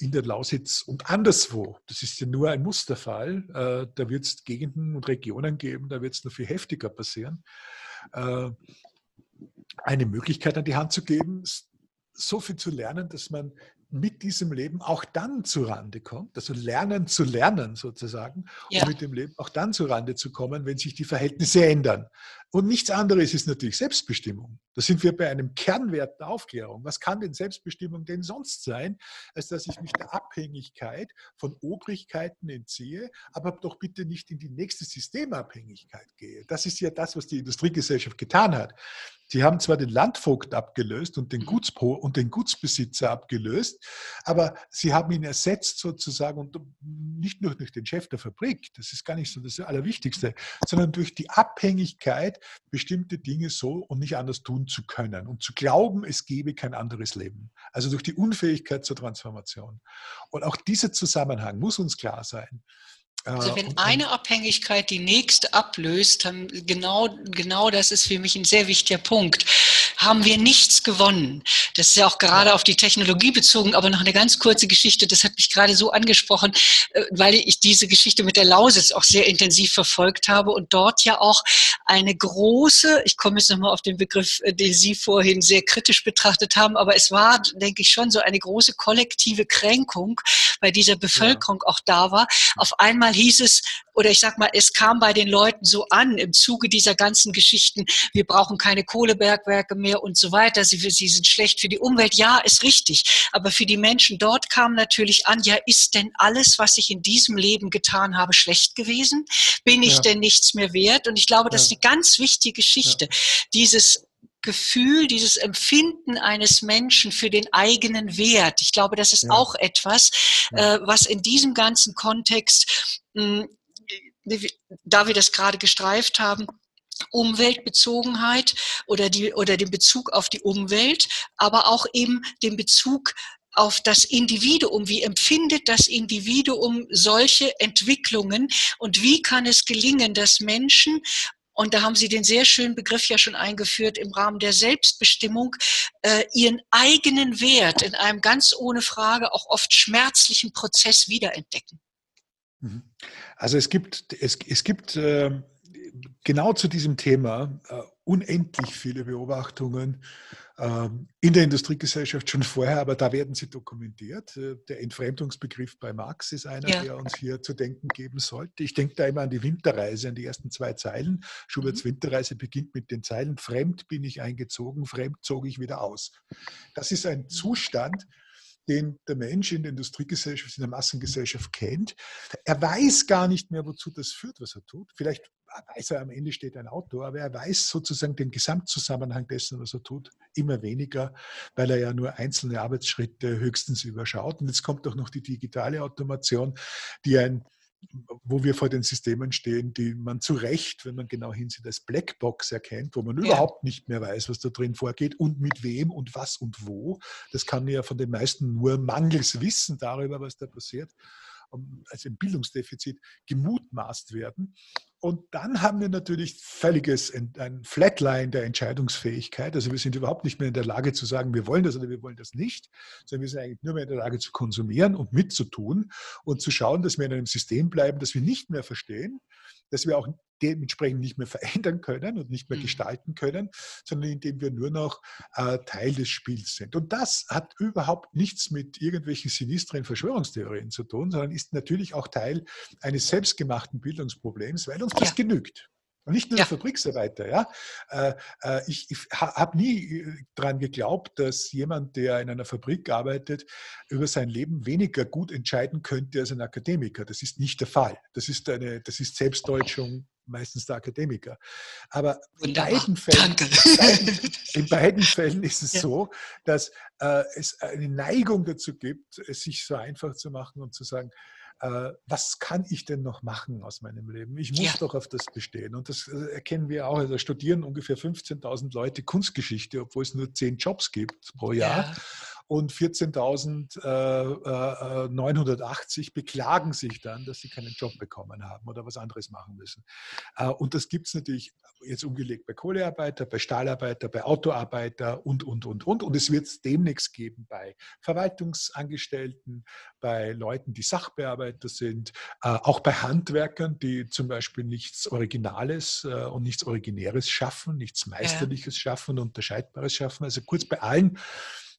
S2: in der Lausitz und anderswo. Das ist ja nur ein Musterfall. Äh, da wird es Gegenden und Regionen geben, da wird es noch viel heftiger passieren. Äh, eine Möglichkeit an die Hand zu geben, so viel zu lernen, dass man mit diesem Leben auch dann zu Rande kommt, also lernen zu lernen sozusagen, ja. um mit dem Leben auch dann zu Rande zu kommen, wenn sich die Verhältnisse ändern. Und nichts anderes ist natürlich Selbstbestimmung. Da sind wir bei einem Kernwert der Aufklärung. Was kann denn Selbstbestimmung denn sonst sein, als dass ich mich der Abhängigkeit von Obrigkeiten entziehe, aber doch bitte nicht in die nächste Systemabhängigkeit gehe. Das ist ja das, was die Industriegesellschaft getan hat. Sie haben zwar den Landvogt abgelöst und den, Gutspo und den Gutsbesitzer abgelöst, aber sie haben ihn ersetzt sozusagen und nicht nur durch den Chef der Fabrik, das ist gar nicht so das Allerwichtigste, sondern durch die Abhängigkeit, bestimmte Dinge so und nicht anders tun zu können und zu glauben, es gebe kein anderes Leben. Also durch die Unfähigkeit zur Transformation. Und auch dieser Zusammenhang muss uns klar sein.
S1: Also wenn eine Abhängigkeit die nächste ablöst, dann genau, genau das ist für mich ein sehr wichtiger Punkt haben wir nichts gewonnen. Das ist ja auch gerade auf die Technologie bezogen, aber noch eine ganz kurze Geschichte, das hat mich gerade so angesprochen, äh, weil ich diese Geschichte mit der Lausitz auch sehr intensiv verfolgt habe und dort ja auch eine große, ich komme jetzt nochmal auf den Begriff, äh, den Sie vorhin sehr kritisch betrachtet haben, aber es war, denke ich, schon so eine große kollektive Kränkung bei dieser Bevölkerung ja. auch da war. Auf einmal hieß es, oder ich sag mal, es kam bei den Leuten so an im Zuge dieser ganzen Geschichten, wir brauchen keine Kohlebergwerke mehr und so weiter, sie, sie sind schlecht für die Umwelt. Ja, ist richtig. Aber für die Menschen dort kam natürlich an, ja, ist denn alles, was ich in diesem Leben getan habe, schlecht gewesen? Bin ich ja. denn nichts mehr wert? Und ich glaube, das ist eine ganz wichtige Geschichte. Ja. Dieses Gefühl, dieses Empfinden eines Menschen für den eigenen Wert. Ich glaube, das ist ja. auch etwas, äh, was in diesem ganzen Kontext mh, hm, da wir das gerade gestreift haben, Umweltbezogenheit oder, die, oder den Bezug auf die Umwelt, aber auch eben den Bezug auf das Individuum. Wie empfindet das Individuum solche Entwicklungen und wie kann es gelingen, dass Menschen und da haben Sie den sehr schönen Begriff ja schon eingeführt im Rahmen der Selbstbestimmung, äh, ihren eigenen Wert in einem ganz ohne Frage auch oft schmerzlichen Prozess wiederentdecken.
S2: Mhm. Also es gibt, es, es gibt äh, genau zu diesem Thema äh, unendlich viele Beobachtungen äh, in der Industriegesellschaft schon vorher, aber da werden sie dokumentiert. Äh, der Entfremdungsbegriff bei Marx ist einer, ja. der uns hier zu denken geben sollte. Ich denke da immer an die Winterreise, an die ersten zwei Zeilen. Schuberts mhm. Winterreise beginnt mit den Zeilen, fremd bin ich eingezogen, fremd zog ich wieder aus. Das ist ein Zustand, den der Mensch in der Industriegesellschaft, in der Massengesellschaft kennt. Er weiß gar nicht mehr, wozu das führt, was er tut. Vielleicht weiß er, am Ende steht ein Auto, aber er weiß sozusagen den Gesamtzusammenhang dessen, was er tut, immer weniger, weil er ja nur einzelne Arbeitsschritte höchstens überschaut. Und jetzt kommt auch noch die digitale Automation, die ein wo wir vor den Systemen stehen, die man zu Recht, wenn man genau hinsieht, als Blackbox erkennt, wo man ja. überhaupt nicht mehr weiß, was da drin vorgeht und mit wem und was und wo. Das kann ja von den meisten nur mangels Wissen darüber, was da passiert, also ein Bildungsdefizit gemutmaßt werden. Und dann haben wir natürlich völliges, ein Flatline der Entscheidungsfähigkeit. Also wir sind überhaupt nicht mehr in der Lage zu sagen, wir wollen das oder wir wollen das nicht, sondern wir sind eigentlich nur mehr in der Lage zu konsumieren und mitzutun und zu schauen, dass wir in einem System bleiben, das wir nicht mehr verstehen, dass wir auch dementsprechend nicht mehr verändern können und nicht mehr mhm. gestalten können, sondern indem wir nur noch äh, Teil des Spiels sind. Und das hat überhaupt nichts mit irgendwelchen sinistren Verschwörungstheorien zu tun, sondern ist natürlich auch Teil eines selbstgemachten Bildungsproblems, weil uns das ja. genügt. Und nicht nur ja. der Fabriksarbeiter. Ja? Äh, äh, ich, ich habe nie äh, daran geglaubt, dass jemand, der in einer Fabrik arbeitet, über sein Leben weniger gut entscheiden könnte als ein Akademiker. Das ist nicht der Fall. Das ist, eine, das ist Selbstdeutschung meistens der Akademiker. Aber in beiden, Fällen, in beiden, Fällen, ist es ja. so, dass äh, es eine Neigung dazu gibt, es sich so einfach zu machen und zu sagen, äh, was kann ich denn noch machen aus meinem Leben? Ich muss ja. doch auf das bestehen. Und das äh, erkennen wir auch. Also studieren ungefähr 15.000 Leute Kunstgeschichte, obwohl es nur 10 Jobs gibt pro Jahr. Ja und 14.980 äh, äh, beklagen sich dann, dass sie keinen Job bekommen haben oder was anderes machen müssen. Äh, und das gibt es natürlich jetzt umgelegt bei Kohlearbeiter, bei Stahlarbeiter, bei Autoarbeiter und, und, und, und. Und es wird es demnächst geben bei Verwaltungsangestellten, bei Leuten, die Sachbearbeiter sind, auch bei Handwerkern, die zum Beispiel nichts Originales und nichts Originäres schaffen, nichts Meisterliches schaffen, Unterscheidbares schaffen. Also kurz bei allen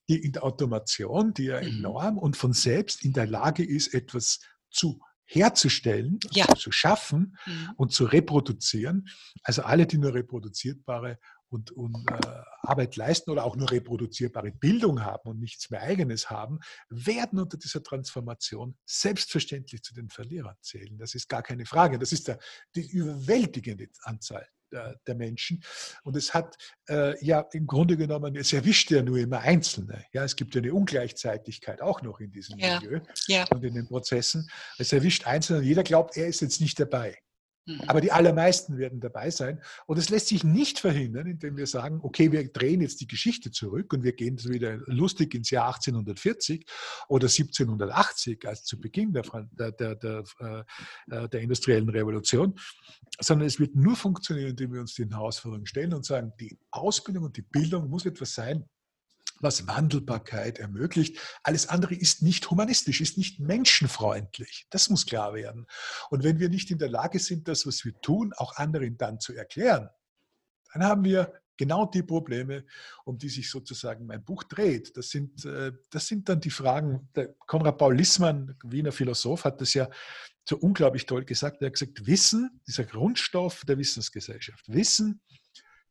S2: die in der Automation, die ja mhm. enorm und von selbst in der Lage ist, etwas zu herzustellen, ja. zu schaffen mhm. und zu reproduzieren. Also alle, die nur reproduzierbare und, und äh, Arbeit leisten oder auch nur reproduzierbare Bildung haben und nichts mehr eigenes haben, werden unter dieser Transformation selbstverständlich zu den Verlierern zählen. Das ist gar keine Frage. Das ist der, die überwältigende Anzahl der, der Menschen. Und es hat äh, ja im Grunde genommen, es erwischt ja nur immer Einzelne. Ja, es gibt ja eine Ungleichzeitigkeit auch noch in diesem ja. Milieu ja. und in den Prozessen. Es erwischt Einzelne und jeder glaubt, er ist jetzt nicht dabei. Mhm. Aber die allermeisten werden dabei sein. Und es lässt sich nicht verhindern, indem wir sagen, okay, wir drehen jetzt die Geschichte zurück und wir gehen wieder lustig ins Jahr 1840 oder 1780, als zu Beginn der, der, der, der, äh, der industriellen Revolution, sondern es wird nur funktionieren, indem wir uns den Herausforderungen stellen und sagen, die Ausbildung und die Bildung muss etwas sein, was Wandelbarkeit ermöglicht. Alles andere ist nicht humanistisch, ist nicht menschenfreundlich. Das muss klar werden. Und wenn wir nicht in der Lage sind, das, was wir tun, auch anderen dann zu erklären, dann haben wir genau die Probleme, um die sich sozusagen mein Buch dreht. Das sind, äh, das sind dann die Fragen. Der Konrad Paul Lissmann, Wiener Philosoph, hat das ja so unglaublich toll gesagt. Er hat gesagt, Wissen, dieser Grundstoff der Wissensgesellschaft. Wissen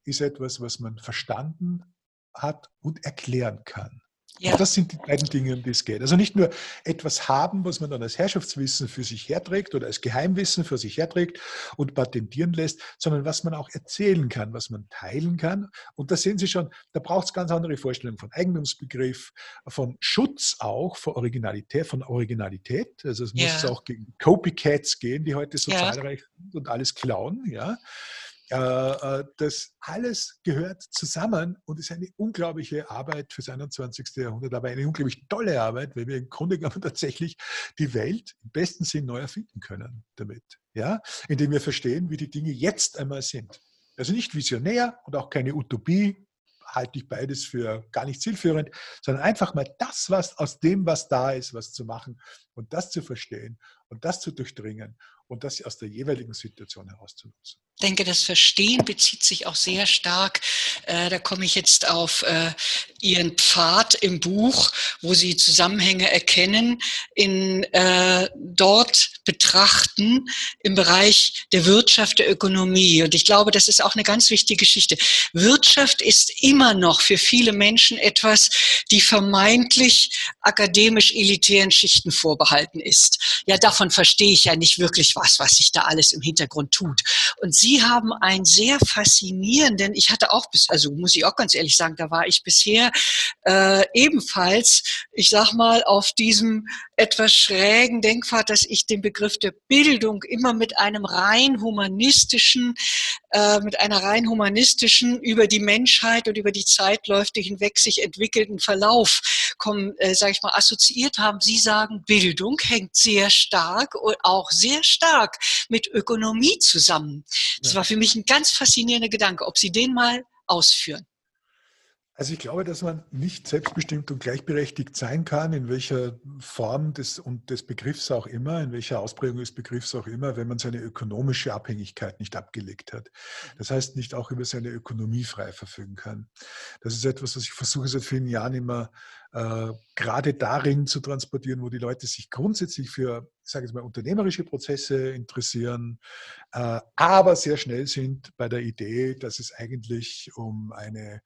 S2: ist etwas, was man verstanden hat und erklären kann. Ja. das sind die beiden Dinge, um die es geht. Also nicht nur etwas haben, was man dann als Herrschaftswissen für sich herträgt oder als Geheimwissen für sich herträgt und patentieren lässt, sondern was man auch erzählen kann, was man teilen kann. Und da sehen Sie schon, da braucht es ganz andere Vorstellungen von Eigentumsbegriff, von Schutz auch, von Originalität, von Originalität. Also es ja. muss auch gegen Copycats gehen, die heute so ja. zahlreich sind und alles klauen. Ja. Äh, äh, das alles gehört zusammen und ist eine unglaubliche Arbeit fürs 21. Jahrhundert, aber eine unglaublich tolle Arbeit, weil wir im Grunde genommen tatsächlich die Welt im besten Sinn neu erfinden können damit. Ja? Indem wir verstehen, wie die Dinge jetzt einmal sind. Also nicht visionär und auch keine Utopie, halte ich beides für gar nicht zielführend, sondern einfach mal das, was aus dem, was da ist, was zu machen und das zu verstehen und das zu durchdringen und das aus der jeweiligen Situation heraus zu nutzen.
S1: Ich denke, das Verstehen bezieht sich auch sehr stark, äh, da komme ich jetzt auf äh, Ihren Pfad im Buch, wo Sie Zusammenhänge erkennen, in äh, dort betrachten im Bereich der Wirtschaft, der Ökonomie. Und ich glaube, das ist auch eine ganz wichtige Geschichte. Wirtschaft ist immer noch für viele Menschen etwas, die vermeintlich akademisch elitären Schichten vorbehalten ist. Ja, davon verstehe ich ja nicht wirklich was, was sich da alles im Hintergrund tut. Und Sie haben einen sehr faszinierenden, ich hatte auch, bis, also muss ich auch ganz ehrlich sagen, da war ich bisher äh, ebenfalls, ich sag mal, auf diesem etwas schrägen Denkpfad, dass ich den Begriff der Bildung immer mit einem rein humanistischen, äh, mit einer rein humanistischen über die Menschheit und über die Zeitläufe hinweg sich entwickelten Verlauf kommen, äh, sage ich mal, assoziiert haben. Sie sagen, Bildung hängt sehr stark und auch sehr stark mit Ökonomie zusammen. Das war für mich ein ganz faszinierender Gedanke, ob Sie den mal ausführen.
S2: Also ich glaube, dass man nicht selbstbestimmt und gleichberechtigt sein kann, in welcher Form des, und des Begriffs auch immer, in welcher Ausprägung des Begriffs auch immer, wenn man seine ökonomische Abhängigkeit nicht abgelegt hat. Das heißt, nicht auch über seine Ökonomie frei verfügen kann. Das ist etwas, was ich versuche seit vielen Jahren immer äh, gerade darin zu transportieren, wo die Leute sich grundsätzlich für, ich sage jetzt mal, unternehmerische Prozesse interessieren, äh, aber sehr schnell sind bei der Idee, dass es eigentlich um eine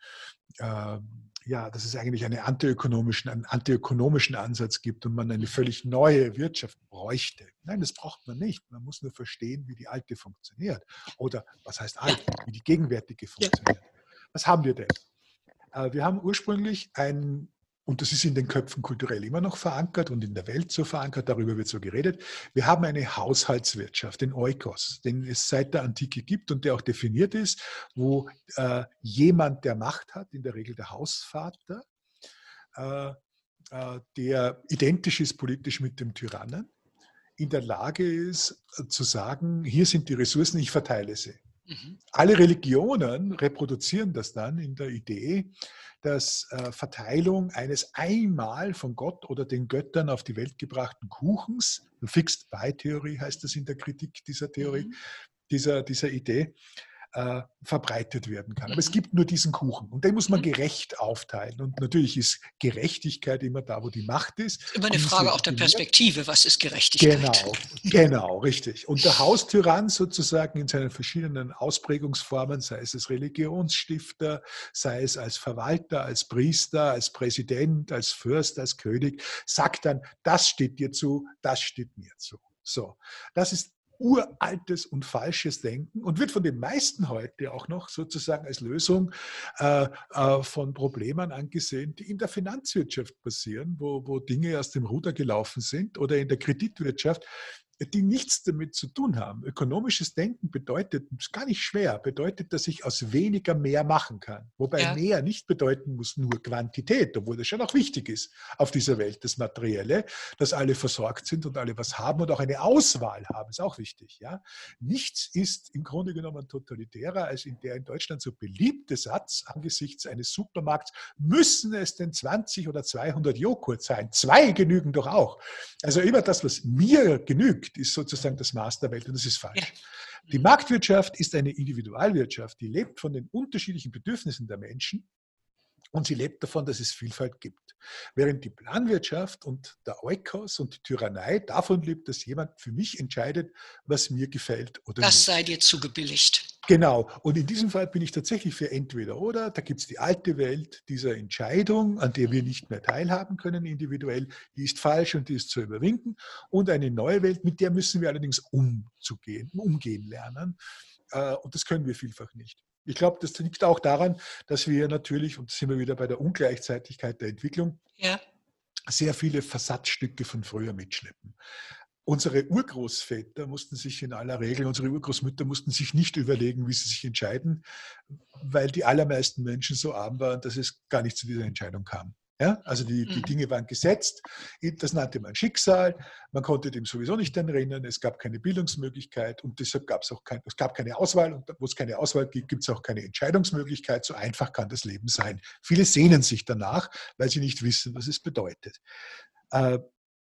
S2: äh, ja, dass es eigentlich eine antiökonomischen, einen antiökonomischen Ansatz gibt und man eine völlig neue Wirtschaft bräuchte. Nein, das braucht man nicht. Man muss nur verstehen, wie die alte funktioniert. Oder was heißt alt, wie die gegenwärtige funktioniert. Was haben wir denn? Äh, wir haben ursprünglich ein und das ist in den Köpfen kulturell immer noch verankert und in der Welt so verankert, darüber wird so geredet. Wir haben eine Haushaltswirtschaft, den Oikos, den es seit der Antike gibt und der auch definiert ist, wo äh, jemand, der Macht hat, in der Regel der Hausvater, äh, äh, der identisch ist politisch mit dem Tyrannen, in der Lage ist äh, zu sagen, hier sind die Ressourcen, ich verteile sie. Mhm. Alle Religionen reproduzieren das dann in der Idee, dass äh, Verteilung eines einmal von Gott oder den Göttern auf die Welt gebrachten Kuchens, Fixed By Theorie heißt das in der Kritik dieser Theorie, mhm. dieser, dieser Idee, äh, verbreitet werden kann. Aber es mhm. gibt nur diesen Kuchen und den muss man mhm. gerecht aufteilen. Und natürlich ist Gerechtigkeit immer da, wo die Macht ist.
S1: Immer eine Frage auch der Perspektive, was ist Gerechtigkeit?
S2: Genau, genau, richtig. Und der Haustyrann sozusagen in seinen verschiedenen Ausprägungsformen, sei es als Religionsstifter, sei es als Verwalter, als Priester, als Präsident, als Fürst, als König, sagt dann, das steht dir zu, das steht mir zu. So, das ist uraltes und falsches Denken und wird von den meisten heute auch noch sozusagen als Lösung äh, äh, von Problemen angesehen, die in der Finanzwirtschaft passieren, wo, wo Dinge aus dem Ruder gelaufen sind oder in der Kreditwirtschaft, die nichts damit zu tun haben. Ökonomisches Denken bedeutet, ist gar nicht schwer, bedeutet, dass ich aus weniger mehr machen kann. Wobei ja. mehr nicht bedeuten muss nur Quantität, obwohl das schon auch wichtig ist auf dieser Welt, das Materielle, dass alle versorgt sind und alle was haben und auch eine Auswahl haben, ist auch wichtig. Ja? Nichts ist im Grunde genommen totalitärer als in der in Deutschland so beliebte Satz angesichts eines Supermarkts, müssen es denn 20 oder 200 Joghurt sein? Zwei genügen doch auch. Also immer das, was mir genügt, genügt, ist sozusagen das Maß der Welt und das ist falsch. Ja. Die Marktwirtschaft ist eine Individualwirtschaft, die lebt von den unterschiedlichen Bedürfnissen der Menschen und sie lebt davon, dass es Vielfalt gibt. Während die Planwirtschaft und der Eukos und die Tyrannei davon lebt, dass jemand für mich entscheidet, was mir gefällt oder
S1: das
S2: nicht.
S1: Das sei dir zugebilligt.
S2: Genau. Und in diesem Fall bin ich tatsächlich für entweder oder. Da gibt es die alte Welt dieser Entscheidung, an der wir nicht mehr teilhaben können individuell. Die ist falsch und die ist zu überwinden. Und eine neue Welt, mit der müssen wir allerdings umzugehen, umgehen lernen. Äh, und das können wir vielfach nicht. Ich glaube, das liegt auch daran, dass wir natürlich, und da sind wir wieder bei der Ungleichzeitigkeit der Entwicklung, ja. sehr viele Versatzstücke von früher mitschleppen. Unsere Urgroßväter mussten sich in aller Regel, unsere Urgroßmütter mussten sich nicht überlegen, wie sie sich entscheiden, weil die allermeisten Menschen so arm waren, dass es gar nicht zu dieser Entscheidung kam. Ja, also die, die mhm. Dinge waren gesetzt, das nannte man Schicksal, man konnte dem sowieso nicht entrinnen, es gab keine Bildungsmöglichkeit und deshalb gab es auch kein, es gab keine Auswahl und wo es keine Auswahl gibt, gibt es auch keine Entscheidungsmöglichkeit, so einfach kann das Leben sein. Viele sehnen sich danach, weil sie nicht wissen, was es bedeutet.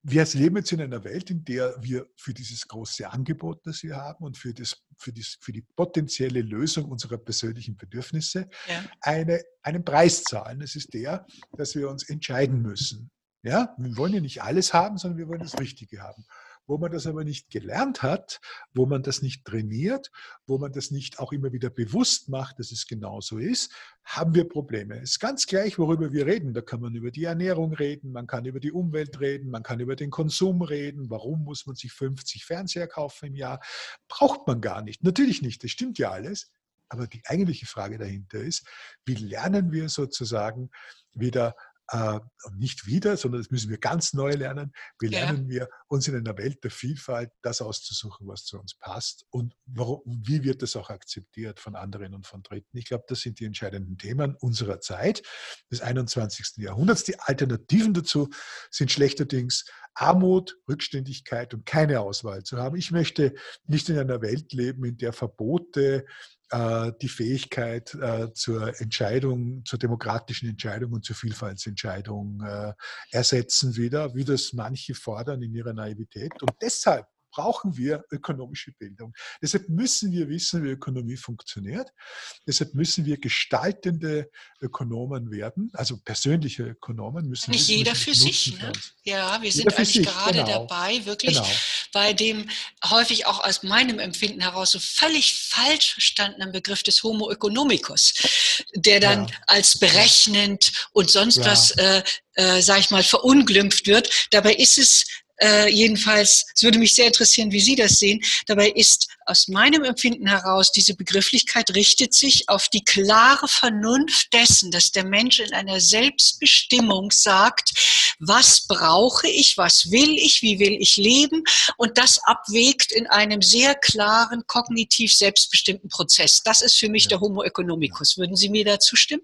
S2: Wir leben jetzt in einer Welt, in der wir für dieses große Angebot, das wir haben und für, das, für, das, für die potenzielle Lösung unserer persönlichen Bedürfnisse ja. eine, einen Preis zahlen. Das ist der, dass wir uns entscheiden müssen. Ja? Wir wollen ja nicht alles haben, sondern wir wollen das Richtige haben. Wo man das aber nicht gelernt hat, wo man das nicht trainiert, wo man das nicht auch immer wieder bewusst macht, dass es genauso ist, haben wir Probleme. Es ist ganz gleich, worüber wir reden. Da kann man über die Ernährung reden, man kann über die Umwelt reden, man kann über den Konsum reden. Warum muss man sich 50 Fernseher kaufen im Jahr? Braucht man gar nicht. Natürlich nicht, das stimmt ja alles. Aber die eigentliche Frage dahinter ist, wie lernen wir sozusagen wieder äh, nicht wieder, sondern das müssen wir ganz neu lernen. Wie lernen ja. wir uns in einer Welt der Vielfalt das auszusuchen, was zu uns passt und warum, wie wird das auch akzeptiert von anderen und von Dritten. Ich glaube, das sind die entscheidenden Themen unserer Zeit, des 21. Jahrhunderts. Die Alternativen dazu sind schlechterdings Armut, Rückständigkeit und keine Auswahl zu haben. Ich möchte nicht in einer Welt leben, in der Verbote die Fähigkeit äh, zur Entscheidung, zur demokratischen Entscheidung und zur Vielfaltsentscheidung äh, ersetzen wieder, wie das manche fordern in ihrer Naivität. Und deshalb brauchen wir ökonomische Bildung. Deshalb müssen wir wissen, wie Ökonomie funktioniert. Deshalb müssen wir gestaltende Ökonomen werden, also persönliche Ökonomen müssen.
S1: Nicht jeder für sich. Ne? Ja, wir sind eigentlich sich, gerade genau. dabei, wirklich genau. bei dem häufig auch aus meinem Empfinden heraus so völlig falsch verstandenen Begriff des Homo economicus, der dann ja. als berechnend und sonst ja. was äh, äh, sag ich mal, verunglimpft wird. Dabei ist es äh, jedenfalls, es würde mich sehr interessieren, wie Sie das sehen. Dabei ist aus meinem Empfinden heraus, diese Begrifflichkeit richtet sich auf die klare Vernunft dessen, dass der Mensch in einer Selbstbestimmung sagt, was brauche ich, was will ich, wie will ich leben und das abwägt in einem sehr klaren, kognitiv selbstbestimmten Prozess. Das ist für mich der Homo economicus. Würden Sie mir dazu stimmen?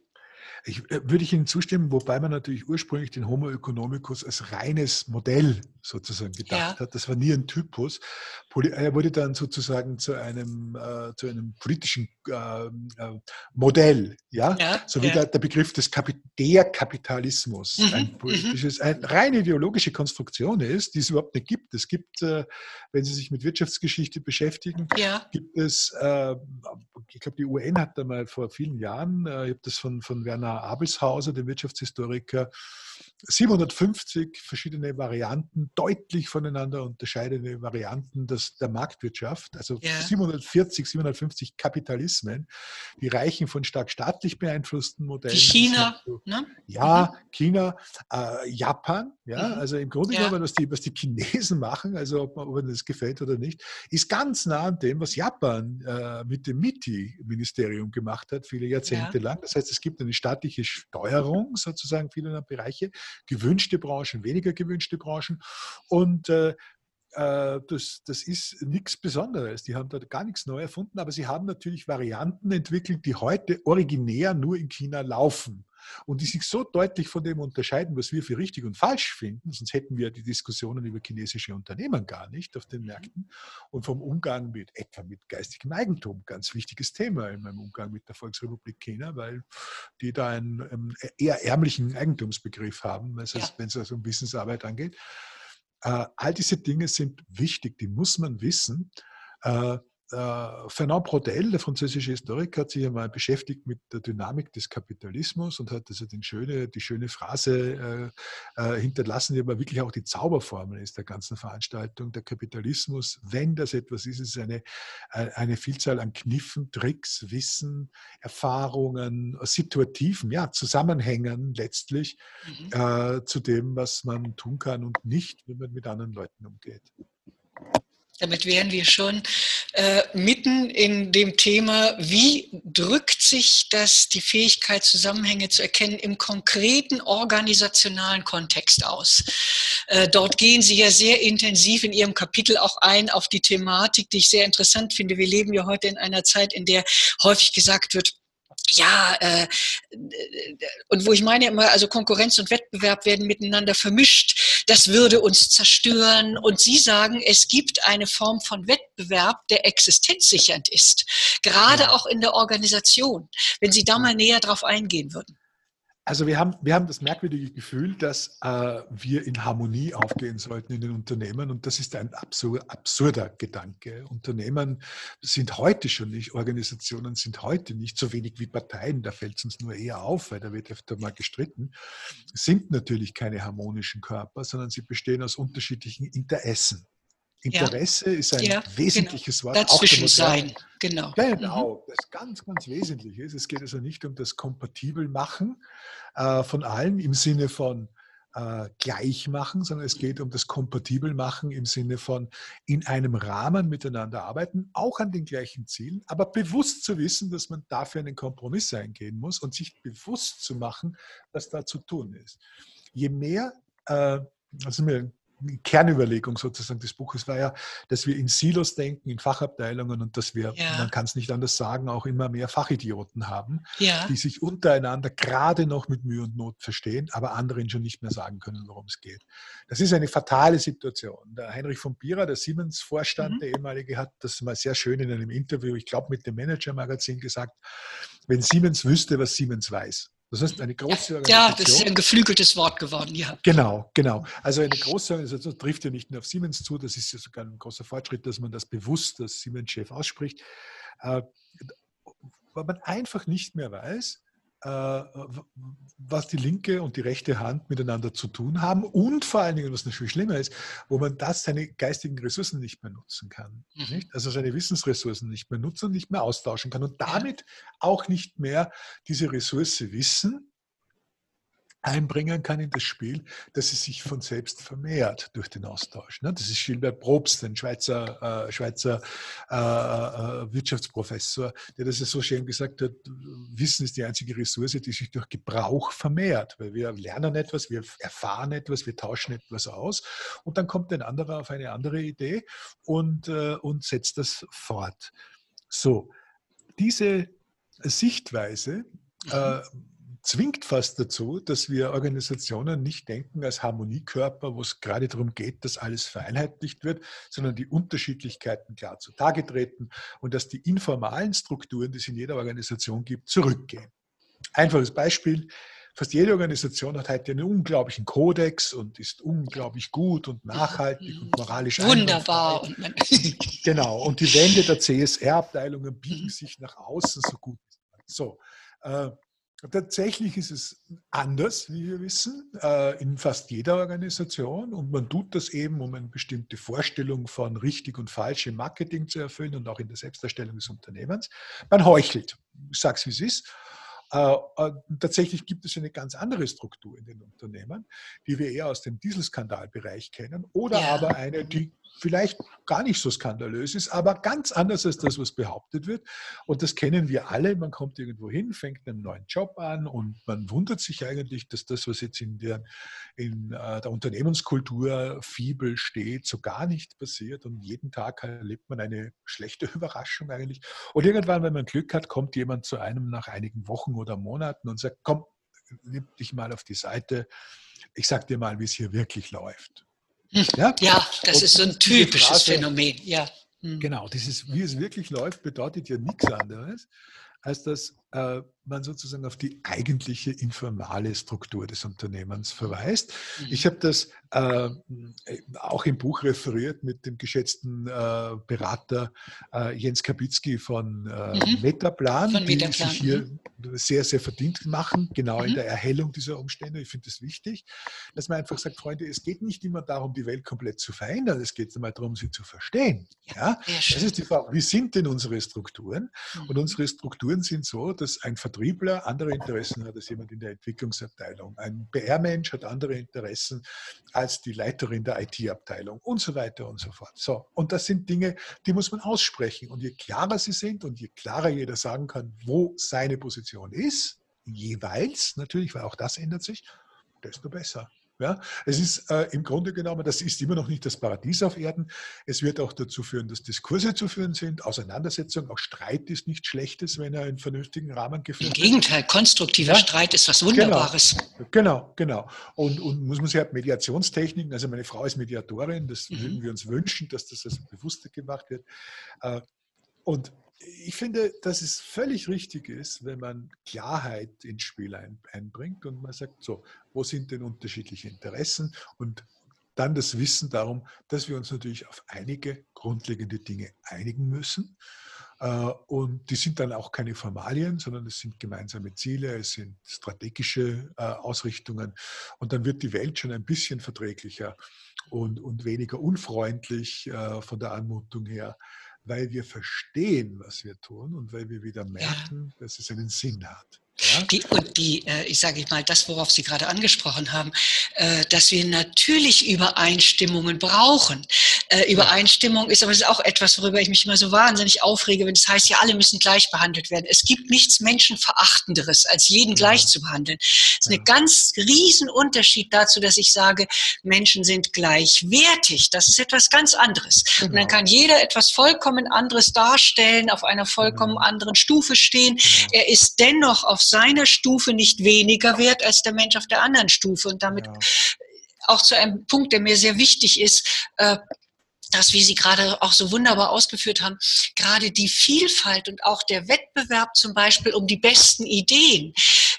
S2: Ich, äh, würde ich Ihnen zustimmen, wobei man natürlich ursprünglich den Homo economicus als reines Modell sozusagen gedacht ja. hat. Das war nie ein Typus. Er wurde dann sozusagen zu einem, äh, zu einem politischen äh, äh, Modell, ja, ja so wie ja. Der, der, Begriff des Kapit der Kapitalismus mhm. ein mhm. politisches, eine rein ideologische Konstruktion ist, die es überhaupt nicht gibt. Es gibt, äh, wenn Sie sich mit Wirtschaftsgeschichte beschäftigen, gibt es, äh, ich glaube, die UN hat da mal vor vielen Jahren, ich habe das von, von Werner Abelshauser, dem Wirtschaftshistoriker, 750 verschiedene Varianten, deutlich voneinander unterscheidende Varianten des, der Marktwirtschaft, also ja. 740, 750 Kapitalismen, die reichen von stark staatlich beeinflussten Modellen. Wie
S1: China, so,
S2: ne? Ja, mhm. China, äh, Japan, ja, mhm. also im Grunde ja. genommen, was die, was die Chinesen machen, also ob, man, ob das gefällt oder nicht, ist ganz nah an dem, was Japan äh, mit dem MITI-Ministerium gemacht hat, viele Jahrzehnte ja. lang. Das heißt, es gibt eine staatliche Steuerung sozusagen vieler Bereiche gewünschte Branchen, weniger gewünschte Branchen. Und äh, äh, das, das ist nichts Besonderes. Die haben da gar nichts neu erfunden, aber sie haben natürlich Varianten entwickelt, die heute originär nur in China laufen und die sich so deutlich von dem unterscheiden, was wir für richtig und falsch finden, sonst hätten wir die Diskussionen über chinesische Unternehmen gar nicht auf den mhm. Märkten und vom Umgang mit etwa mit geistigem Eigentum, ganz wichtiges Thema in meinem Umgang mit der Volksrepublik China, weil die da einen eher ärmlichen Eigentumsbegriff haben, wenn es also um Wissensarbeit angeht. Äh, all diese Dinge sind wichtig, die muss man wissen. Äh, Fernand Braudel, der französische Historiker, hat sich einmal beschäftigt mit der Dynamik des Kapitalismus und hat also den schöne, die schöne Phrase äh, äh, hinterlassen, die aber wirklich auch die Zauberformel ist der ganzen Veranstaltung. Der Kapitalismus, wenn das etwas ist, ist eine, äh, eine Vielzahl an Kniffen, Tricks, Wissen, Erfahrungen, Situativen, ja, Zusammenhängen letztlich mhm. Äh, zu dem, was man tun kann und nicht, wenn man mit anderen Leuten umgeht.
S1: Damit wären wir schon äh, mitten in dem Thema, wie drückt sich das, die Fähigkeit, Zusammenhänge zu erkennen, im konkreten organisationalen Kontext aus. Äh, dort gehen Sie ja sehr intensiv in Ihrem Kapitel auch ein auf die Thematik, die ich sehr interessant finde. Wir leben ja heute in einer Zeit, in der häufig gesagt wird, ja, äh, und wo ich meine immer, also Konkurrenz und Wettbewerb werden miteinander vermischt, das würde uns zerstören. Und Sie sagen, es gibt eine Form von Wettbewerb, der existenzsichernd ist, gerade auch in der Organisation, wenn Sie da mal näher drauf eingehen würden.
S2: Also wir haben, wir haben das merkwürdige Gefühl, dass äh, wir in Harmonie aufgehen sollten in den Unternehmen und das ist ein absur absurder Gedanke. Unternehmen sind heute schon nicht, Organisationen sind heute nicht so wenig wie Parteien, da fällt es uns nur eher auf, weil da wird öfter mal gestritten, sind natürlich keine harmonischen Körper, sondern sie bestehen aus unterschiedlichen Interessen. Interesse ja. ist ein ja, genau. wesentliches
S1: genau.
S2: Wort.
S1: Dazwischen sein, genau.
S2: Genau, mhm. das ganz, ganz wesentlich ist. Es geht also nicht um das Kompatibelmachen äh, von allen im Sinne von äh, gleich machen, sondern es geht um das kompatibel machen im Sinne von in einem Rahmen miteinander arbeiten, auch an den gleichen Zielen, aber bewusst zu wissen, dass man dafür einen Kompromiss eingehen muss und sich bewusst zu machen, was da zu tun ist. Je mehr, äh, also mir Kernüberlegung sozusagen des Buches war ja, dass wir in Silos denken, in Fachabteilungen und dass wir, ja. man kann es nicht anders sagen, auch immer mehr Fachidioten haben, ja. die sich untereinander gerade noch mit Mühe und Not verstehen, aber anderen schon nicht mehr sagen können, worum es geht. Das ist eine fatale Situation. Der Heinrich von Bierer, der Siemens-Vorstand, mhm. der ehemalige, hat das mal sehr schön in einem Interview, ich glaube mit dem Manager-Magazin gesagt, wenn Siemens wüsste, was Siemens weiß, das heißt, eine große
S1: Organisation. Ja, das ist ein geflügeltes Wort geworden, ja.
S2: Genau, genau. Also eine große Organisation trifft ja nicht nur auf Siemens zu, das ist ja sogar ein großer Fortschritt, dass man das bewusst als Siemens-Chef ausspricht. Äh, weil man einfach nicht mehr weiß, was die linke und die rechte Hand miteinander zu tun haben und vor allen Dingen, was viel schlimmer ist, wo man das seine geistigen Ressourcen nicht mehr nutzen kann. Mhm. Also seine Wissensressourcen nicht mehr nutzen und nicht mehr austauschen kann und damit auch nicht mehr diese Ressource Wissen einbringen kann in das Spiel, dass es sich von selbst vermehrt durch den Austausch. Ne? Das ist Gilbert Probst, ein Schweizer, äh, Schweizer äh, äh, Wirtschaftsprofessor, der das ja so schön gesagt hat, Wissen ist die einzige Ressource, die sich durch Gebrauch vermehrt, weil wir lernen etwas, wir erfahren etwas, wir tauschen etwas aus und dann kommt ein anderer auf eine andere Idee und, äh, und setzt das fort. So, diese Sichtweise mhm zwingt fast dazu, dass wir Organisationen nicht denken als Harmoniekörper, wo es gerade darum geht, dass alles vereinheitlicht wird, sondern die Unterschiedlichkeiten klar zutage treten und dass die informalen Strukturen, die es in jeder Organisation gibt, zurückgehen. Einfaches Beispiel. Fast jede Organisation hat heute einen unglaublichen Kodex und ist unglaublich gut und nachhaltig und moralisch
S1: Wunderbar.
S2: genau. Und die Wände der CSR-Abteilungen biegen sich nach außen so gut. So. Tatsächlich ist es anders, wie wir wissen, äh, in fast jeder Organisation. Und man tut das eben, um eine bestimmte Vorstellung von richtig und falsch im Marketing zu erfüllen und auch in der Selbsterstellung des Unternehmens. Man heuchelt. Ich sage es, wie es ist. Äh, äh, tatsächlich gibt es eine ganz andere Struktur in den Unternehmen, die wir eher aus dem Dieselskandalbereich kennen, oder ja. aber eine, die vielleicht gar nicht so skandalös ist, aber ganz anders als das, was behauptet wird. Und das kennen wir alle. Man kommt irgendwo hin, fängt einen neuen Job an und man wundert sich eigentlich, dass das, was jetzt in der, in äh, der Unternehmenskultur Fibel steht, so gar nicht passiert. Und jeden Tag erlebt man eine schlechte Überraschung eigentlich. Und irgendwann, wenn man Glück hat, kommt jemand zu einem nach einigen Wochen oder Monaten und sagt, komm, nimm dich mal auf die Seite. Ich sag dir mal, wie es hier wirklich läuft.
S1: Ja, ja das und ist so ein typisches Phrase, Phänomen. Ja.
S2: Hm. Genau, dieses, wie es wirklich läuft, bedeutet ja nichts anderes, als dass äh, man sozusagen auf die eigentliche informale Struktur des Unternehmens verweist. Mhm. Ich habe das äh, auch im Buch referiert mit dem geschätzten äh, Berater äh, Jens Kapitzky von äh, mhm. Metaplan, von die Metaplan. sich hier mhm. sehr, sehr verdient machen, genau mhm. in der Erhellung dieser Umstände. Ich finde es das wichtig, dass man einfach sagt, Freunde, es geht nicht immer darum, die Welt komplett zu verändern, es geht einmal darum, sie zu verstehen. Ja, ja? Das ist die Frage, wie sind denn unsere Strukturen? Und mhm. unsere Strukturen sind so, dass ein Vertriebler andere Interessen hat als jemand in der Entwicklungsabteilung. Ein PR-Mensch hat andere Interessen als die Leiterin der IT-Abteilung und so weiter und so fort. So, und das sind Dinge, die muss man aussprechen. Und je klarer sie sind und je klarer jeder sagen kann, wo seine Position ist, jeweils natürlich, weil auch das ändert sich, desto besser. Ja, es ist äh, im Grunde genommen, das ist immer noch nicht das Paradies auf Erden. Es wird auch dazu führen, dass Diskurse zu führen sind, Auseinandersetzung, auch Streit ist nichts Schlechtes, wenn er in vernünftigen Rahmen geführt
S1: wird. Im Gegenteil, konstruktiver ja? Streit ist was genau. Wunderbares.
S2: Genau, genau. genau. Und, und muss man sich halt Mediationstechniken, also meine Frau ist Mediatorin, das mhm. würden wir uns wünschen, dass das also bewusster gemacht wird. Äh, und ich finde, dass es völlig richtig ist, wenn man Klarheit ins Spiel ein, einbringt und man sagt, so, wo sind denn unterschiedliche Interessen und dann das Wissen darum, dass wir uns natürlich auf einige grundlegende Dinge einigen müssen. Und die sind dann auch keine Formalien, sondern es sind gemeinsame Ziele, es sind strategische Ausrichtungen. Und dann wird die Welt schon ein bisschen verträglicher und, und weniger unfreundlich von der Anmutung her weil wir verstehen, was wir tun und weil wir wieder merken, ja. dass es einen Sinn hat.
S1: Ja? Die, und die, äh, ich sage mal, das, worauf Sie gerade angesprochen haben, äh, dass wir natürlich Übereinstimmungen brauchen. Äh, Übereinstimmung ist aber auch etwas, worüber ich mich immer so wahnsinnig aufrege, wenn es das heißt, ja, alle müssen gleich behandelt werden. Es gibt nichts Menschenverachtenderes, als jeden gleich zu behandeln. Das ist ein ganz riesen Unterschied dazu, dass ich sage, Menschen sind gleichwertig. Das ist etwas ganz anderes. Genau. Und dann genau. kann jeder etwas vollkommen anderes darstellen, auf einer vollkommen genau. anderen Stufe stehen. Genau. Er ist dennoch auf seiner Stufe nicht weniger wert als der Mensch auf der anderen Stufe. Und damit ja. auch zu einem Punkt, der mir sehr wichtig ist, äh, dass, wie Sie gerade auch so wunderbar ausgeführt haben, gerade die Vielfalt und auch der Wettbewerb zum Beispiel um die besten Ideen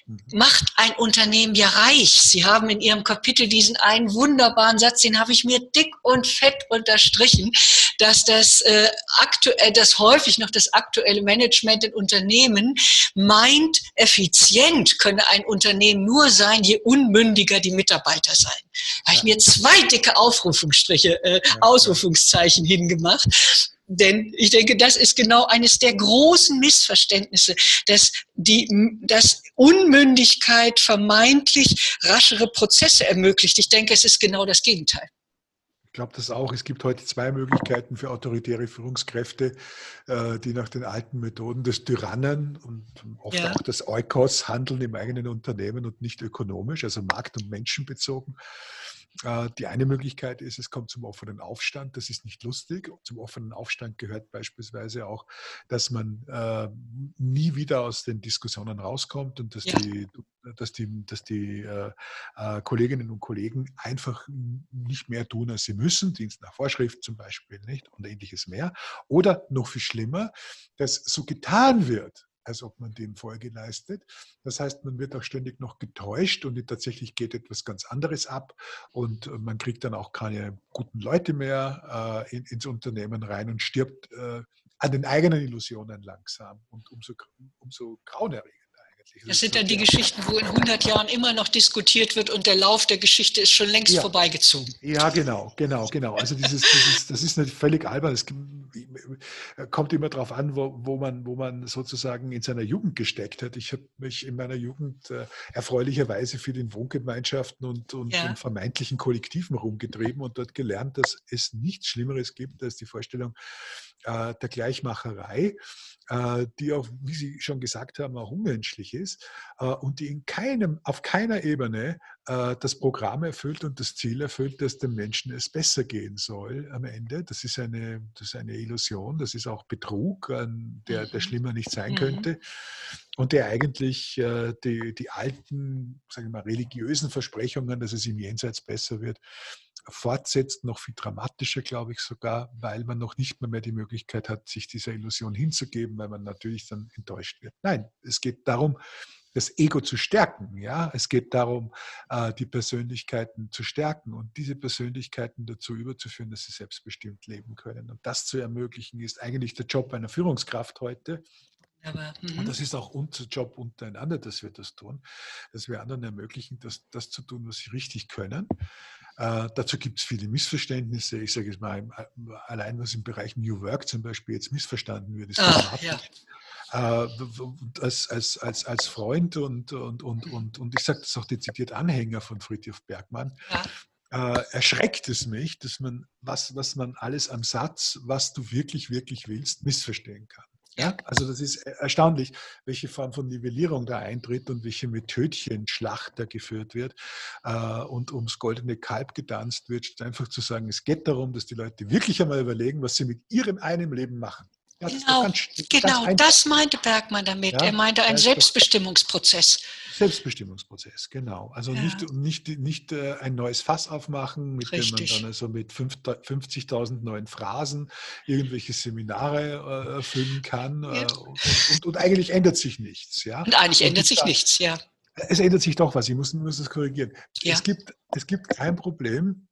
S1: mhm. macht ein Unternehmen ja reich. Sie haben in Ihrem Kapitel diesen einen wunderbaren Satz, den habe ich mir dick und fett unterstrichen, dass das äh, aktuell, das häufig noch das aktuelle Management in Unternehmen meint, effizient könne ein Unternehmen nur sein, je unmündiger die Mitarbeiter sein. Da habe ich mir zwei dicke Aufrufungsstriche, äh, Ausrufungszeichen hingemacht. Denn ich denke, das ist genau eines der großen Missverständnisse, dass die, dass Unmündigkeit vermeintlich raschere Prozesse ermöglicht. Ich denke, es ist genau das Gegenteil.
S2: Ich glaube das auch. Es gibt heute zwei Möglichkeiten für autoritäre Führungskräfte, äh, die nach den alten Methoden des Tyrannen und oft ja. auch des Eukos handeln im eigenen Unternehmen und nicht ökonomisch, also markt- und menschenbezogen. Äh, die eine Möglichkeit ist, es kommt zum offenen Aufstand. Das ist nicht lustig. Zum offenen Aufstand gehört beispielsweise auch, dass man äh, nie wieder aus den Diskussionen rauskommt und dass ja. die, dass die, dass die äh, äh, Kolleginnen und Kollegen einfach nicht mehr tun, als sie müssen, Dienst nach Vorschrift zum Beispiel nicht und ähnliches mehr. Oder noch viel schlimmer, dass so getan wird, als ob man dem Folge leistet. Das heißt, man wird auch ständig noch getäuscht und tatsächlich geht etwas ganz anderes ab und äh, man kriegt dann auch keine guten Leute mehr äh, in, ins Unternehmen rein und stirbt äh, an den eigenen Illusionen langsam und umso, umso
S1: eigentlich. Das, sind dann die Geschichten, wo in 100 Jahren immer noch diskutiert wird und der Lauf der Geschichte ist schon längst
S2: ja.
S1: vorbeigezogen.
S2: Ja, genau, genau, genau. Also dieses, dieses, das ist nicht völlig albern. Es kommt immer darauf an, wo, wo, man, wo man sozusagen in seiner Jugend gesteckt hat. Ich habe mich in meiner Jugend äh, erfreulicherweise für den Wohngemeinschaften und, und, ja. und vermeintlichen Kollektiven rumgetrieben und dort gelernt, dass es nichts Schlimmeres gibt als die Vorstellung der Gleichmacherei, äh, die auch, wie Sie schon gesagt haben, auch unmenschlich ist äh, und die in keinem, auf keiner Ebene äh, das Programm erfüllt und das Ziel erfüllt, dass dem Menschen es besser gehen soll am Ende. Das ist eine, das ist eine Illusion, das ist auch Betrug, der, der mhm. schlimmer nicht sein könnte und der eigentlich äh, die, die alten, sagen wir mal, religiösen Versprechungen, dass es im Jenseits besser wird, fortsetzt, noch viel dramatischer, glaube ich sogar, weil man noch nicht mehr, mehr die Möglichkeit hat, sich dieser Illusion hinzugeben, weil man natürlich dann enttäuscht wird. Nein, es geht darum, das Ego zu stärken. Ja, es geht darum, äh, die Persönlichkeiten zu stärken und diese Persönlichkeiten dazu überzuführen, dass sie selbstbestimmt leben können. Und das zu ermöglichen, ist eigentlich der Job einer Führungskraft heute. Aber, und mhm. das ist auch unser Job untereinander, dass wir das tun, dass wir anderen ermöglichen, das, das zu tun, was sie richtig können. Äh, dazu gibt es viele Missverständnisse. Ich sage es mal, allein was im Bereich New Work zum Beispiel jetzt missverstanden wird, ist ah, ja. äh, als, als, als, als Freund und, und, und, und, und ich sage das auch dezidiert Anhänger von Friedhof Bergmann, ja. äh, erschreckt es mich, dass man was, was man alles am Satz, was du wirklich, wirklich willst, missverstehen kann. Ja, also das ist erstaunlich, welche Form von Nivellierung da eintritt und welche Methodchenschlacht da geführt wird äh, und ums goldene Kalb getanzt wird, statt einfach zu sagen, es geht darum, dass die Leute wirklich einmal überlegen, was sie mit ihrem einen Leben machen.
S1: Ja, genau, ganz, genau das meinte Bergmann damit. Ja, er meinte einen Selbstbestimmungsprozess.
S2: Selbstbestimmungsprozess, genau. Also ja. nicht, nicht, nicht äh, ein neues Fass aufmachen, mit Richtig. dem man dann also mit 50.000 neuen Phrasen irgendwelche Seminare äh, füllen kann. Äh, und, und, und, eigentlich ändert sich nichts. Ja?
S1: Und eigentlich und ändert sich da, nichts, ja.
S2: Es ändert sich doch was, ich muss, muss es korrigieren. Es, gibt, es gibt kein Problem,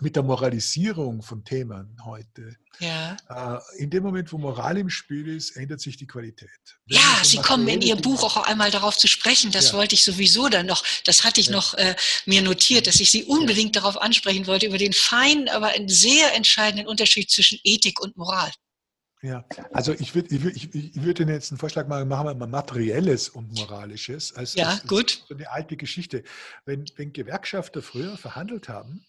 S2: mit der Moralisierung von Themen heute. Ja. Äh, in dem Moment, wo Moral im Spiel ist, ändert sich die Qualität.
S1: Wenn ja, Sie kommen in Ihrem Buch auch einmal darauf zu sprechen. Das ja. wollte ich sowieso dann noch, das hatte ich ja. noch äh, mir notiert, dass ich Sie unbedingt darauf ansprechen wollte, über den feinen, aber einen sehr entscheidenden Unterschied zwischen Ethik und Moral.
S2: Ja, also ich würde ich würd, ich würd Ihnen jetzt einen Vorschlag machen, machen wir mal materielles und moralisches.
S1: Als, ja, gut.
S2: So eine alte Geschichte. Wenn, wenn Gewerkschafter früher verhandelt haben,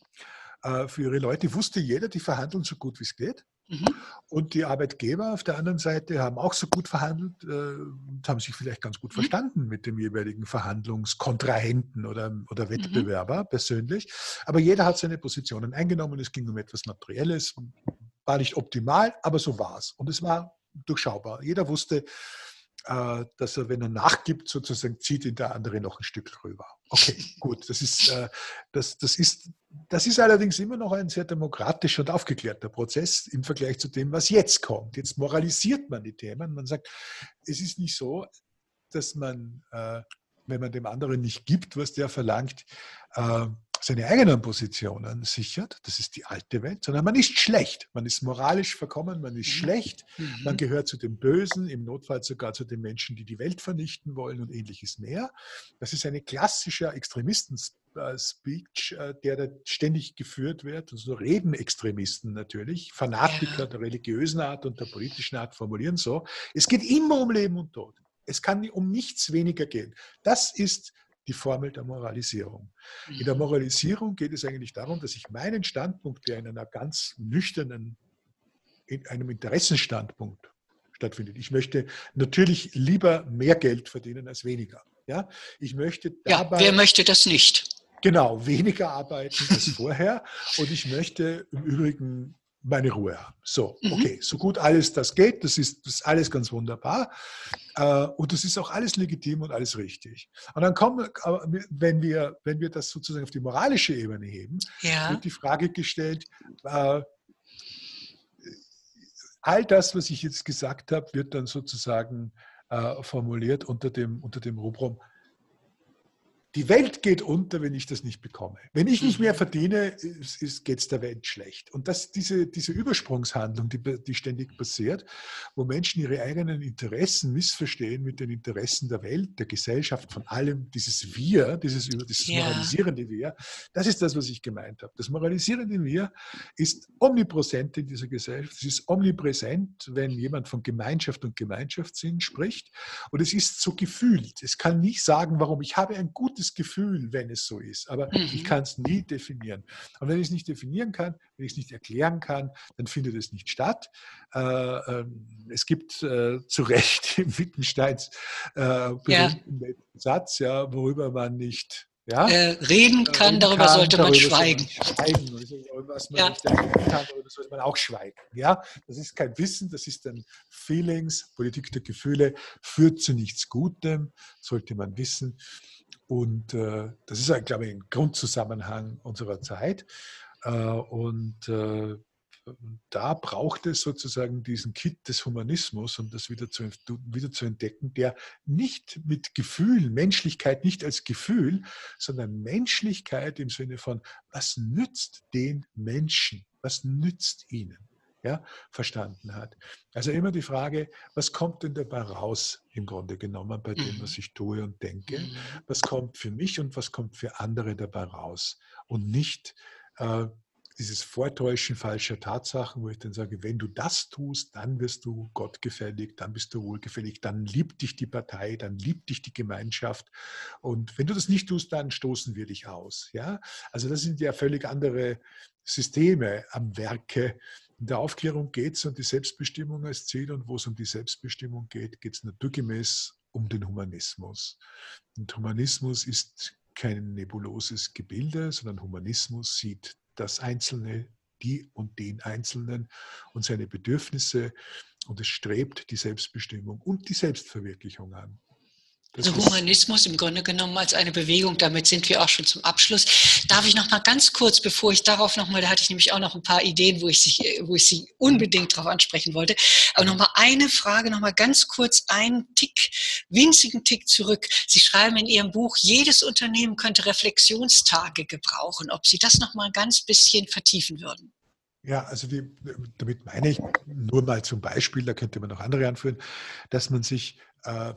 S2: äh, für ihre Leute wusste jeder, die verhandeln so gut wie es geht. Mhm. Und die Arbeitgeber auf der anderen Seite haben auch so gut verhandelt äh, und haben sich vielleicht ganz gut mhm. verstanden mit dem jeweiligen Verhandlungskontrahenten oder, oder mhm. Wettbewerber mhm. persönlich. Aber jeder hat seine Positionen eingenommen. Es ging um etwas Materielles. War nicht optimal, aber so war es. Und es war durchschaubar. Jeder wusste, dass er, wenn er nachgibt, sozusagen zieht ihn der andere noch ein Stück rüber. Okay, gut. Das ist, äh, das, das, ist, das ist allerdings immer noch ein sehr demokratischer und aufgeklärter Prozess im Vergleich zu dem, was jetzt kommt. Jetzt moralisiert man die Themen. Man sagt, es ist nicht so, dass man, äh, wenn man dem anderen nicht gibt, was der verlangt, seine eigenen Positionen sichert, das ist die alte Welt, sondern man ist schlecht. Man ist moralisch verkommen, man ist mhm. schlecht, man mhm. gehört zu den Bösen, im Notfall sogar zu den Menschen, die die Welt vernichten wollen und ähnliches mehr. Das ist ein klassischer Extremisten-Speech, äh, der da ständig geführt wird. Also Redenextremisten natürlich, Fanatiker ja. der religiösen Art und der politischen Art formulieren so. Es geht immer um Leben und Tod. Es kann um nichts weniger gehen. Das ist die Formel der Moralisierung. In der mhm. Moralisierung geht es eigentlich darum, dass ich meinen Standpunkt, der in einer ganz nüchternen, in einem Interessenstandpunkt stattfindet. Ich möchte natürlich lieber mehr Geld verdienen als weniger. Ja, ich möchte
S1: dabei. Ja, wer möchte das nicht?
S2: Genau, weniger arbeiten als vorher. Und ich möchte im Übrigen meine Ruhe haben. So, mhm. okay, so gut alles das geht, das ist, das ist alles ganz wunderbar äh, und das ist auch alles legitim und alles richtig. Und dann kommen, wenn wir, wenn wir das sozusagen auf die moralische Ebene heben, ja. wird die Frage gestellt, äh, all das, was ich jetzt gesagt habe, wird dann sozusagen äh, formuliert unter dem, unter dem Rubrum, die Welt geht unter, wenn ich das nicht bekomme. Wenn ich nicht mehr mhm. verdiene, geht es der Welt schlecht. Und das, diese, diese Übersprungshandlung, die, die ständig passiert, wo Menschen ihre eigenen Interessen missverstehen mit den Interessen der Welt, der Gesellschaft, von allem, dieses Wir, dieses, dieses ja. moralisierende Wir, das ist das, was ich gemeint habe. Das moralisierende Wir ist omnipräsent in dieser Gesellschaft. Es ist omnipräsent, wenn jemand von Gemeinschaft und Gemeinschaftssinn spricht. Und es ist so gefühlt. Es kann nicht sagen, warum ich habe ein gutes gutes Gefühl, wenn es so ist, aber mhm. ich kann es nie definieren. Und wenn ich es nicht definieren kann, wenn ich es nicht erklären kann, dann findet es nicht statt. Äh, äh, es gibt äh, zu Recht im Wittgensteins äh, berühmten ja. Satz, ja, worüber man nicht ja?
S1: Äh, reden kann, darüber kann, sollte man darüber schweigen.
S2: schweigen. Was man ja. nicht erkennen kann, darüber sollte man auch schweigen. Ja? Das ist kein Wissen, das ist dann Feelings, Politik der Gefühle, führt zu nichts Gutem, sollte man wissen. Und äh, das ist, glaube ich, ein Grundzusammenhang unserer Zeit. Äh, und äh, da braucht es sozusagen diesen Kit des Humanismus, um das wieder zu, wieder zu entdecken, der nicht mit Gefühl, Menschlichkeit nicht als Gefühl, sondern Menschlichkeit im Sinne von, was nützt den Menschen? Was nützt ihnen? Ja, verstanden hat. Also immer die Frage, was kommt denn dabei raus im Grunde genommen bei dem, was mhm. ich tue und denke? Mhm. Was kommt für mich und was kommt für andere dabei raus? Und nicht äh, dieses Vortäuschen falscher Tatsachen, wo ich dann sage, wenn du das tust, dann wirst du gottgefällig, dann bist du wohlgefällig, dann liebt dich die Partei, dann liebt dich die Gemeinschaft. Und wenn du das nicht tust, dann stoßen wir dich aus. Ja? Also das sind ja völlig andere Systeme am Werke, in der Aufklärung geht es um die Selbstbestimmung als Ziel und wo es um die Selbstbestimmung geht, geht es naturgemäß um den Humanismus. Und Humanismus ist kein nebuloses Gebilde, sondern Humanismus sieht das Einzelne, die und den Einzelnen und seine Bedürfnisse und es strebt die Selbstbestimmung und die Selbstverwirklichung an.
S1: Das also Humanismus im Grunde genommen als eine Bewegung, damit sind wir auch schon zum Abschluss. Darf ich noch mal ganz kurz, bevor ich darauf noch mal, da hatte ich nämlich auch noch ein paar Ideen, wo ich, sich, wo ich Sie unbedingt darauf ansprechen wollte, aber noch mal eine Frage, noch mal ganz kurz einen Tick winzigen Tick zurück. Sie schreiben in Ihrem Buch, jedes Unternehmen könnte Reflexionstage gebrauchen. Ob Sie das noch mal ein ganz bisschen vertiefen würden?
S2: Ja, also die, damit meine ich nur mal zum Beispiel, da könnte man noch andere anführen, dass man sich äh,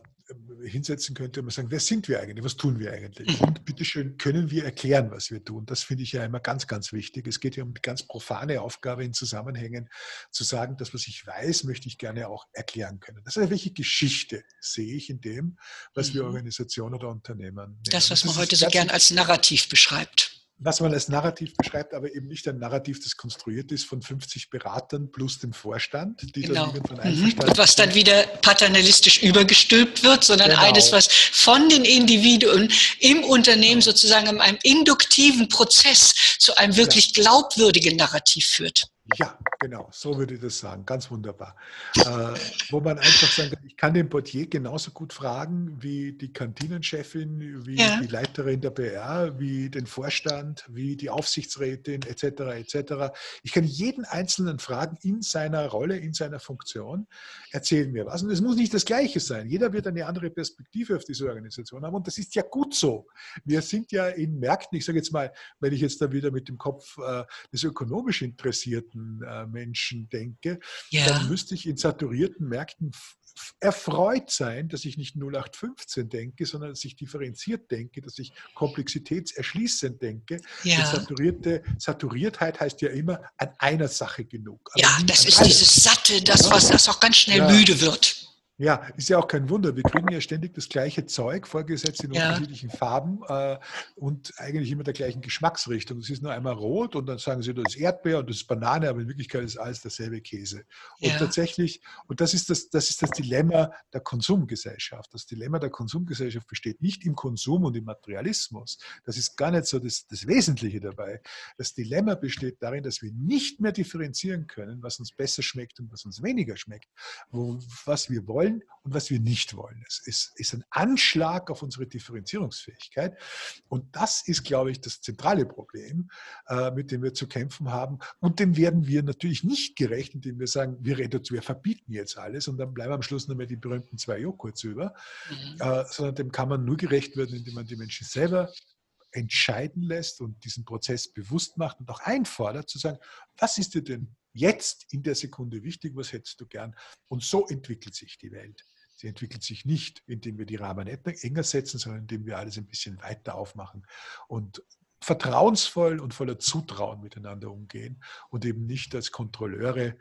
S2: hinsetzen könnte und man sagen, wer sind wir eigentlich, was tun wir eigentlich? Mhm. Und bitteschön, können wir erklären, was wir tun? Das finde ich ja immer ganz, ganz wichtig. Es geht ja um die ganz profane Aufgabe in Zusammenhängen, zu sagen, das, was ich weiß, möchte ich gerne auch erklären können. Das heißt, welche Geschichte sehe ich in dem, was wir mhm. Organisation oder Unternehmen nennen?
S1: Das, was man das heute so gern als Narrativ beschreibt
S2: was man als Narrativ beschreibt, aber eben nicht ein Narrativ, das konstruiert ist von 50 Beratern plus dem Vorstand,
S1: die genau. dann von mhm. Und was dann wieder paternalistisch übergestülpt wird, sondern genau. eines, was von den Individuen im Unternehmen sozusagen in einem induktiven Prozess zu einem wirklich glaubwürdigen Narrativ führt.
S2: Ja, genau, so würde ich das sagen. Ganz wunderbar. Äh, wo man einfach sagen kann, ich kann den Portier genauso gut fragen wie die Kantinenchefin, wie ja. die Leiterin der PR, wie den Vorstand, wie die Aufsichtsrätin etc. etc. Ich kann jeden Einzelnen fragen in seiner Rolle, in seiner Funktion, erzählen mir was. Und es muss nicht das Gleiche sein. Jeder wird eine andere Perspektive auf diese Organisation haben und das ist ja gut so. Wir sind ja in Märkten, ich sage jetzt mal, wenn ich jetzt da wieder mit dem Kopf äh, des ökonomisch Interessierten äh, Menschen denke, ja. dann müsste ich in saturierten Märkten erfreut sein, dass ich nicht 0815 denke, sondern dass ich differenziert denke, dass ich komplexitätserschließend denke. Ja. Saturierte, Saturiertheit heißt ja immer an einer Sache genug.
S1: Ja, das ist alles. dieses Satte, das, was das auch ganz schnell ja. müde wird.
S2: Ja, ist ja auch kein Wunder. Wir kriegen ja ständig das gleiche Zeug vorgesetzt in ja. unterschiedlichen Farben äh, und eigentlich immer der gleichen Geschmacksrichtung. Es ist nur einmal rot und dann sagen sie, das ist Erdbeer und das ist Banane, aber in Wirklichkeit ist alles derselbe Käse. Und ja. tatsächlich, und das ist das, das ist das Dilemma der Konsumgesellschaft. Das Dilemma der Konsumgesellschaft besteht nicht im Konsum und im Materialismus. Das ist gar nicht so das, das Wesentliche dabei. Das Dilemma besteht darin, dass wir nicht mehr differenzieren können, was uns besser schmeckt und was uns weniger schmeckt, wo, was wir wollen wollen und was wir nicht wollen. Es ist, ist ein Anschlag auf unsere Differenzierungsfähigkeit. Und das ist, glaube ich, das zentrale Problem, äh, mit dem wir zu kämpfen haben. Und dem werden wir natürlich nicht gerecht, indem wir sagen, wir, wir verbieten jetzt alles und dann bleiben am Schluss nur mehr die berühmten zwei Joghurts über, mhm. äh, sondern dem kann man nur gerecht werden, indem man die Menschen selber entscheiden lässt und diesen Prozess bewusst macht und auch einfordert, zu sagen, was ist dir denn jetzt in der Sekunde wichtig, was hättest du gern? Und so entwickelt sich die Welt. Sie entwickelt sich nicht, indem wir die Rahmen enger setzen, sondern indem wir alles ein bisschen weiter aufmachen und vertrauensvoll und voller Zutrauen miteinander umgehen und eben nicht als Kontrolleure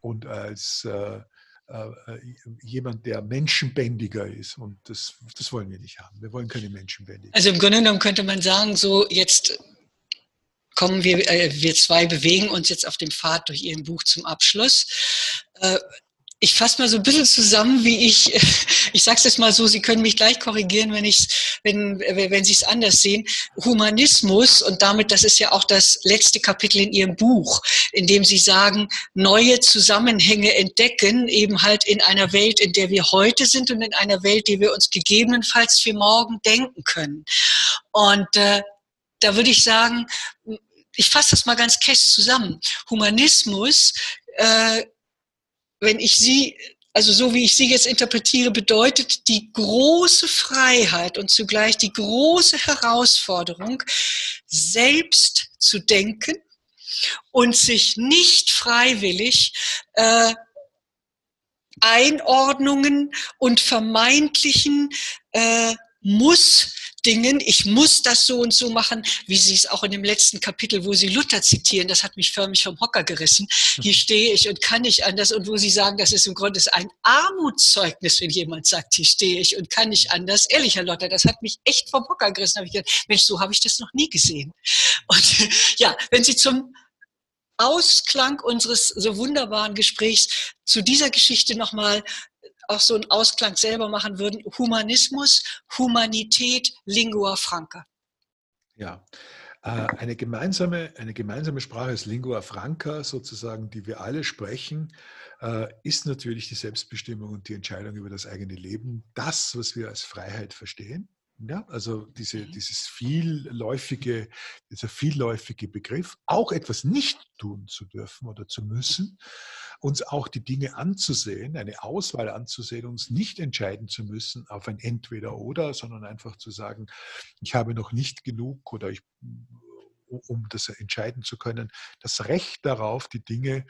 S2: und als äh, äh, jemand, der menschenbändiger ist. Und das, das wollen wir nicht haben. Wir wollen keine Menschenbändiger.
S1: Also im Grunde genommen könnte man sagen, so jetzt kommen wir, äh, wir zwei bewegen uns jetzt auf dem Pfad durch Ihren Buch zum Abschluss. Äh, ich fasse mal so ein bisschen zusammen, wie ich, ich sage es jetzt mal so, Sie können mich gleich korrigieren, wenn, wenn, wenn Sie es anders sehen. Humanismus und damit, das ist ja auch das letzte Kapitel in Ihrem Buch, in dem Sie sagen, neue Zusammenhänge entdecken, eben halt in einer Welt, in der wir heute sind und in einer Welt, die wir uns gegebenenfalls für morgen denken können. Und äh, da würde ich sagen, ich fasse das mal ganz kesch zusammen. Humanismus, äh, wenn ich sie, also so wie ich sie jetzt interpretiere, bedeutet die große Freiheit und zugleich die große Herausforderung, selbst zu denken und sich nicht freiwillig äh, Einordnungen und vermeintlichen äh, muss Dingen, ich muss das so und so machen, wie Sie es auch in dem letzten Kapitel, wo Sie Luther zitieren, das hat mich förmlich vom Hocker gerissen. Hier stehe ich und kann nicht anders und wo Sie sagen, das ist im Grunde ein Armutszeugnis, wenn jemand sagt, hier stehe ich und kann nicht anders. Ehrlich, Herr Luther, das hat mich echt vom Hocker gerissen. Da habe ich gedacht, Mensch, so habe ich das noch nie gesehen. Und ja, wenn Sie zum Ausklang unseres so wunderbaren Gesprächs zu dieser Geschichte nochmal auch so einen Ausklang selber machen würden. Humanismus, Humanität, Lingua Franca.
S2: Ja, äh, eine gemeinsame, eine gemeinsame Sprache ist Lingua Franca, sozusagen, die wir alle sprechen, äh, ist natürlich die Selbstbestimmung und die Entscheidung über das eigene Leben, das, was wir als Freiheit verstehen. Ja, also diese, mhm. dieses vielläufige, dieser vielläufige Begriff, auch etwas nicht tun zu dürfen oder zu müssen, uns auch die Dinge anzusehen, eine Auswahl anzusehen, uns nicht entscheiden zu müssen auf ein Entweder-Oder, sondern einfach zu sagen, ich habe noch nicht genug oder ich, um das entscheiden zu können, das Recht darauf, die Dinge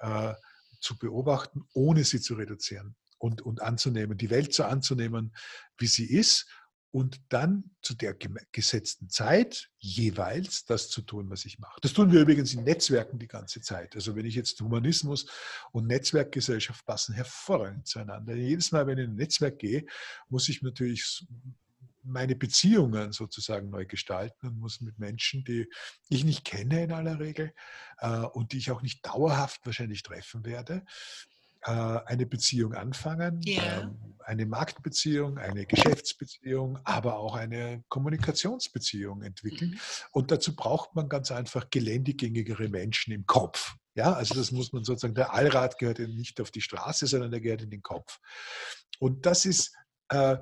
S2: äh, zu beobachten, ohne sie zu reduzieren und, und anzunehmen, die Welt so anzunehmen, wie sie ist und dann zu der gesetzten Zeit jeweils das zu tun, was ich mache. Das tun wir übrigens in Netzwerken die ganze Zeit. Also wenn ich jetzt Humanismus und Netzwerkgesellschaft passen hervorragend zueinander. Jedes Mal, wenn ich in ein Netzwerk gehe, muss ich natürlich meine Beziehungen sozusagen neu gestalten und muss mit Menschen, die ich nicht kenne in aller Regel äh, und die ich auch nicht dauerhaft wahrscheinlich treffen werde, eine Beziehung anfangen, yeah. eine Marktbeziehung, eine Geschäftsbeziehung, aber auch eine Kommunikationsbeziehung entwickeln. Mhm. Und dazu braucht man ganz einfach geländegängigere Menschen im Kopf. Ja, also das muss man sozusagen, der Allrad gehört nicht auf die Straße, sondern der gehört in den Kopf. Und das ist, äh,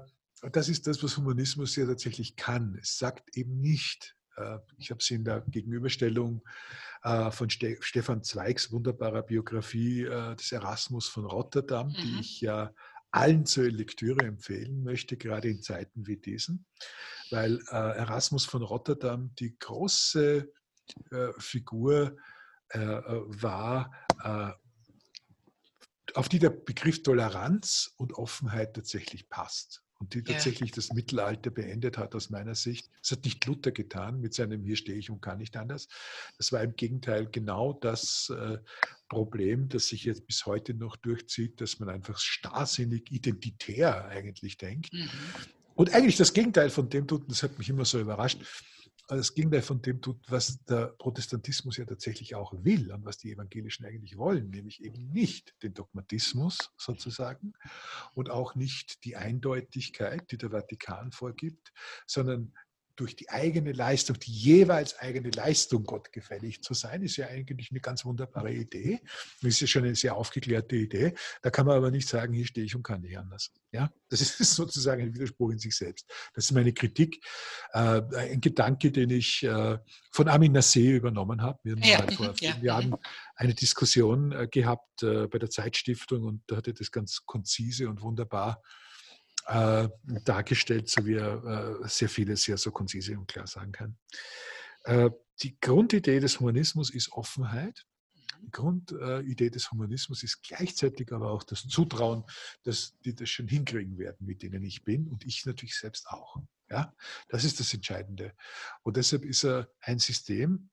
S2: das ist das, was Humanismus ja tatsächlich kann. Es sagt eben nicht, äh, ich habe es in der Gegenüberstellung äh, von Stefan Zweigs wunderbarer Biografie äh, des Erasmus von Rotterdam, mhm. die ich ja allen zur Lektüre empfehlen möchte, gerade in Zeiten wie diesen, weil Erasmus von Rotterdam die große Figur war, auf die der Begriff Toleranz und Offenheit tatsächlich passt und die tatsächlich ja. das Mittelalter beendet hat aus meiner Sicht. Das hat nicht Luther getan mit seinem Hier stehe ich und kann nicht anders. Das war im Gegenteil genau das äh, Problem, das sich jetzt bis heute noch durchzieht, dass man einfach starrsinnig identitär eigentlich denkt. Mhm. Und eigentlich das Gegenteil von dem tut, das hat mich immer so überrascht, das Gegenteil von dem tut, was der Protestantismus ja tatsächlich auch will und was die Evangelischen eigentlich wollen, nämlich eben nicht den Dogmatismus sozusagen und auch nicht die Eindeutigkeit, die der Vatikan vorgibt, sondern durch die eigene Leistung, die jeweils eigene Leistung gottgefällig zu sein, ist ja eigentlich eine ganz wunderbare Idee. Das ist ja schon eine sehr aufgeklärte Idee. Da kann man aber nicht sagen, hier stehe ich und kann nicht anders. Ja, das ist sozusagen ein Widerspruch in sich selbst. Das ist meine Kritik. Äh, ein Gedanke, den ich äh, von Amin Nasseh übernommen habe. Wir haben ja. vor vielen ja. Jahren eine Diskussion äh, gehabt bei der Zeitstiftung und da hatte das ganz konzise und wunderbar äh, dargestellt, so wie er äh, sehr vieles sehr so konzise und klar sagen kann. Äh, die Grundidee des Humanismus ist Offenheit. Die Grundidee des Humanismus ist gleichzeitig aber auch das Zutrauen, dass die das schon hinkriegen werden, mit denen ich bin und ich natürlich selbst auch. Ja, das ist das Entscheidende. Und deshalb ist er ein System,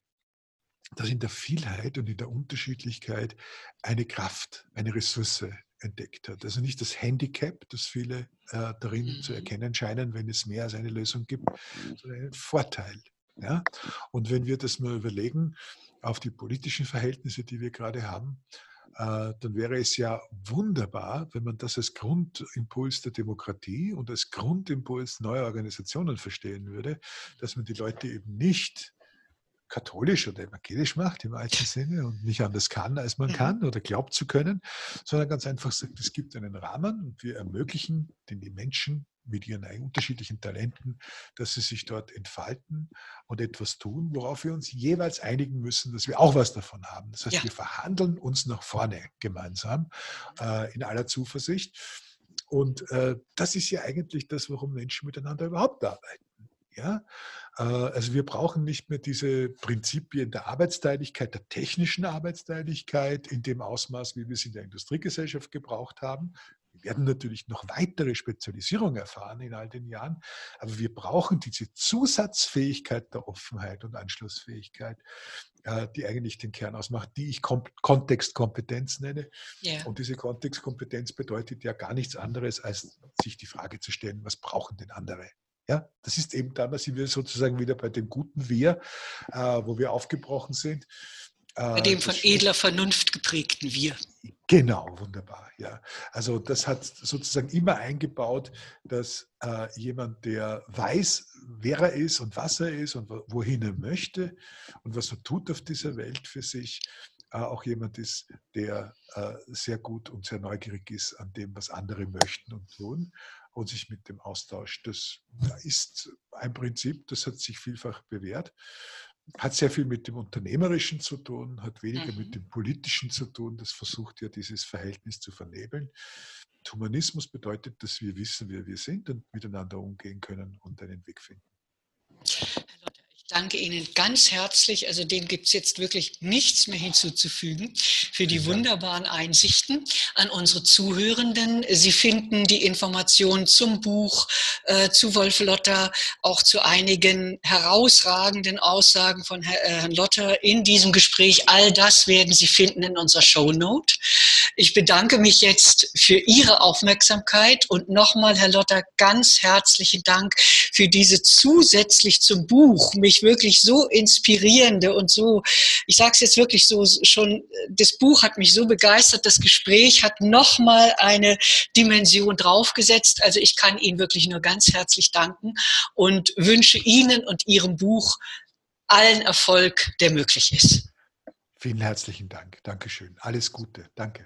S2: das in der Vielheit und in der Unterschiedlichkeit eine Kraft, eine Ressource entdeckt hat. Also nicht das Handicap, das viele äh, darin mhm. zu erkennen scheinen, wenn es mehr als eine Lösung gibt, sondern einen Vorteil. Ja? Und wenn wir das mal überlegen auf die politischen Verhältnisse, die wir gerade haben, äh, dann wäre es ja wunderbar, wenn man das als Grundimpuls der Demokratie und als Grundimpuls neuer Organisationen verstehen würde, dass man die Leute eben nicht katholisch oder evangelisch macht im alten Sinne und nicht anders kann, als man mhm. kann oder glaubt zu können, sondern ganz einfach sagt, es gibt einen Rahmen und wir ermöglichen den die Menschen mit ihren unterschiedlichen Talenten, dass sie sich dort entfalten und etwas tun, worauf wir uns jeweils einigen müssen, dass wir auch was davon haben. Das heißt, ja. wir verhandeln uns nach vorne gemeinsam äh, in aller Zuversicht. Und äh, das ist ja eigentlich das, warum Menschen miteinander überhaupt arbeiten. Ja? Äh, also wir brauchen nicht mehr diese Prinzipien der Arbeitsteiligkeit, der technischen Arbeitsteiligkeit in dem Ausmaß, wie wir es in der Industriegesellschaft gebraucht haben. Wir werden natürlich noch weitere Spezialisierung erfahren in all den Jahren, aber wir brauchen diese Zusatzfähigkeit der Offenheit und Anschlussfähigkeit, äh, die eigentlich den Kern ausmacht, die ich Kontextkompetenz nenne. Yeah. Und diese Kontextkompetenz bedeutet ja gar nichts anderes, als sich die Frage zu stellen, was brauchen denn andere? Ja, das ist eben dann, da sind wir sozusagen wieder bei dem guten Wir, äh, wo wir aufgebrochen sind.
S1: Äh, bei dem von edler Vernunft geprägten Wir.
S2: Genau, wunderbar. Ja, also das hat sozusagen immer eingebaut, dass äh, jemand, der weiß, wer er ist und was er ist und wohin er möchte und was er tut auf dieser Welt für sich, auch jemand ist, der sehr gut und sehr neugierig ist an dem, was andere möchten und tun und sich mit dem austauscht. Das ist ein Prinzip, das hat sich vielfach bewährt hat sehr viel mit dem Unternehmerischen zu tun, hat weniger mhm. mit dem Politischen zu tun. Das versucht ja dieses Verhältnis zu vernebeln. Humanismus bedeutet, dass wir wissen, wer wir sind und miteinander umgehen können und einen Weg finden
S1: danke Ihnen ganz herzlich. Also dem gibt es jetzt wirklich nichts mehr hinzuzufügen für die wunderbaren Einsichten an unsere Zuhörenden. Sie finden die Informationen zum Buch, äh, zu Wolf Lotter, auch zu einigen herausragenden Aussagen von äh, Herrn Lotter in diesem Gespräch. All das werden Sie finden in unserer Show Note. Ich bedanke mich jetzt für Ihre Aufmerksamkeit und nochmal, Herr Lotter, ganz herzlichen Dank für diese zusätzlich zum Buch mich wirklich so inspirierende und so, ich sage es jetzt wirklich so, schon, das Buch hat mich so begeistert, das Gespräch hat nochmal eine Dimension draufgesetzt. Also ich kann Ihnen wirklich nur ganz herzlich danken und wünsche Ihnen und Ihrem Buch allen Erfolg, der möglich ist.
S2: Vielen herzlichen Dank. Dankeschön. Alles Gute. Danke.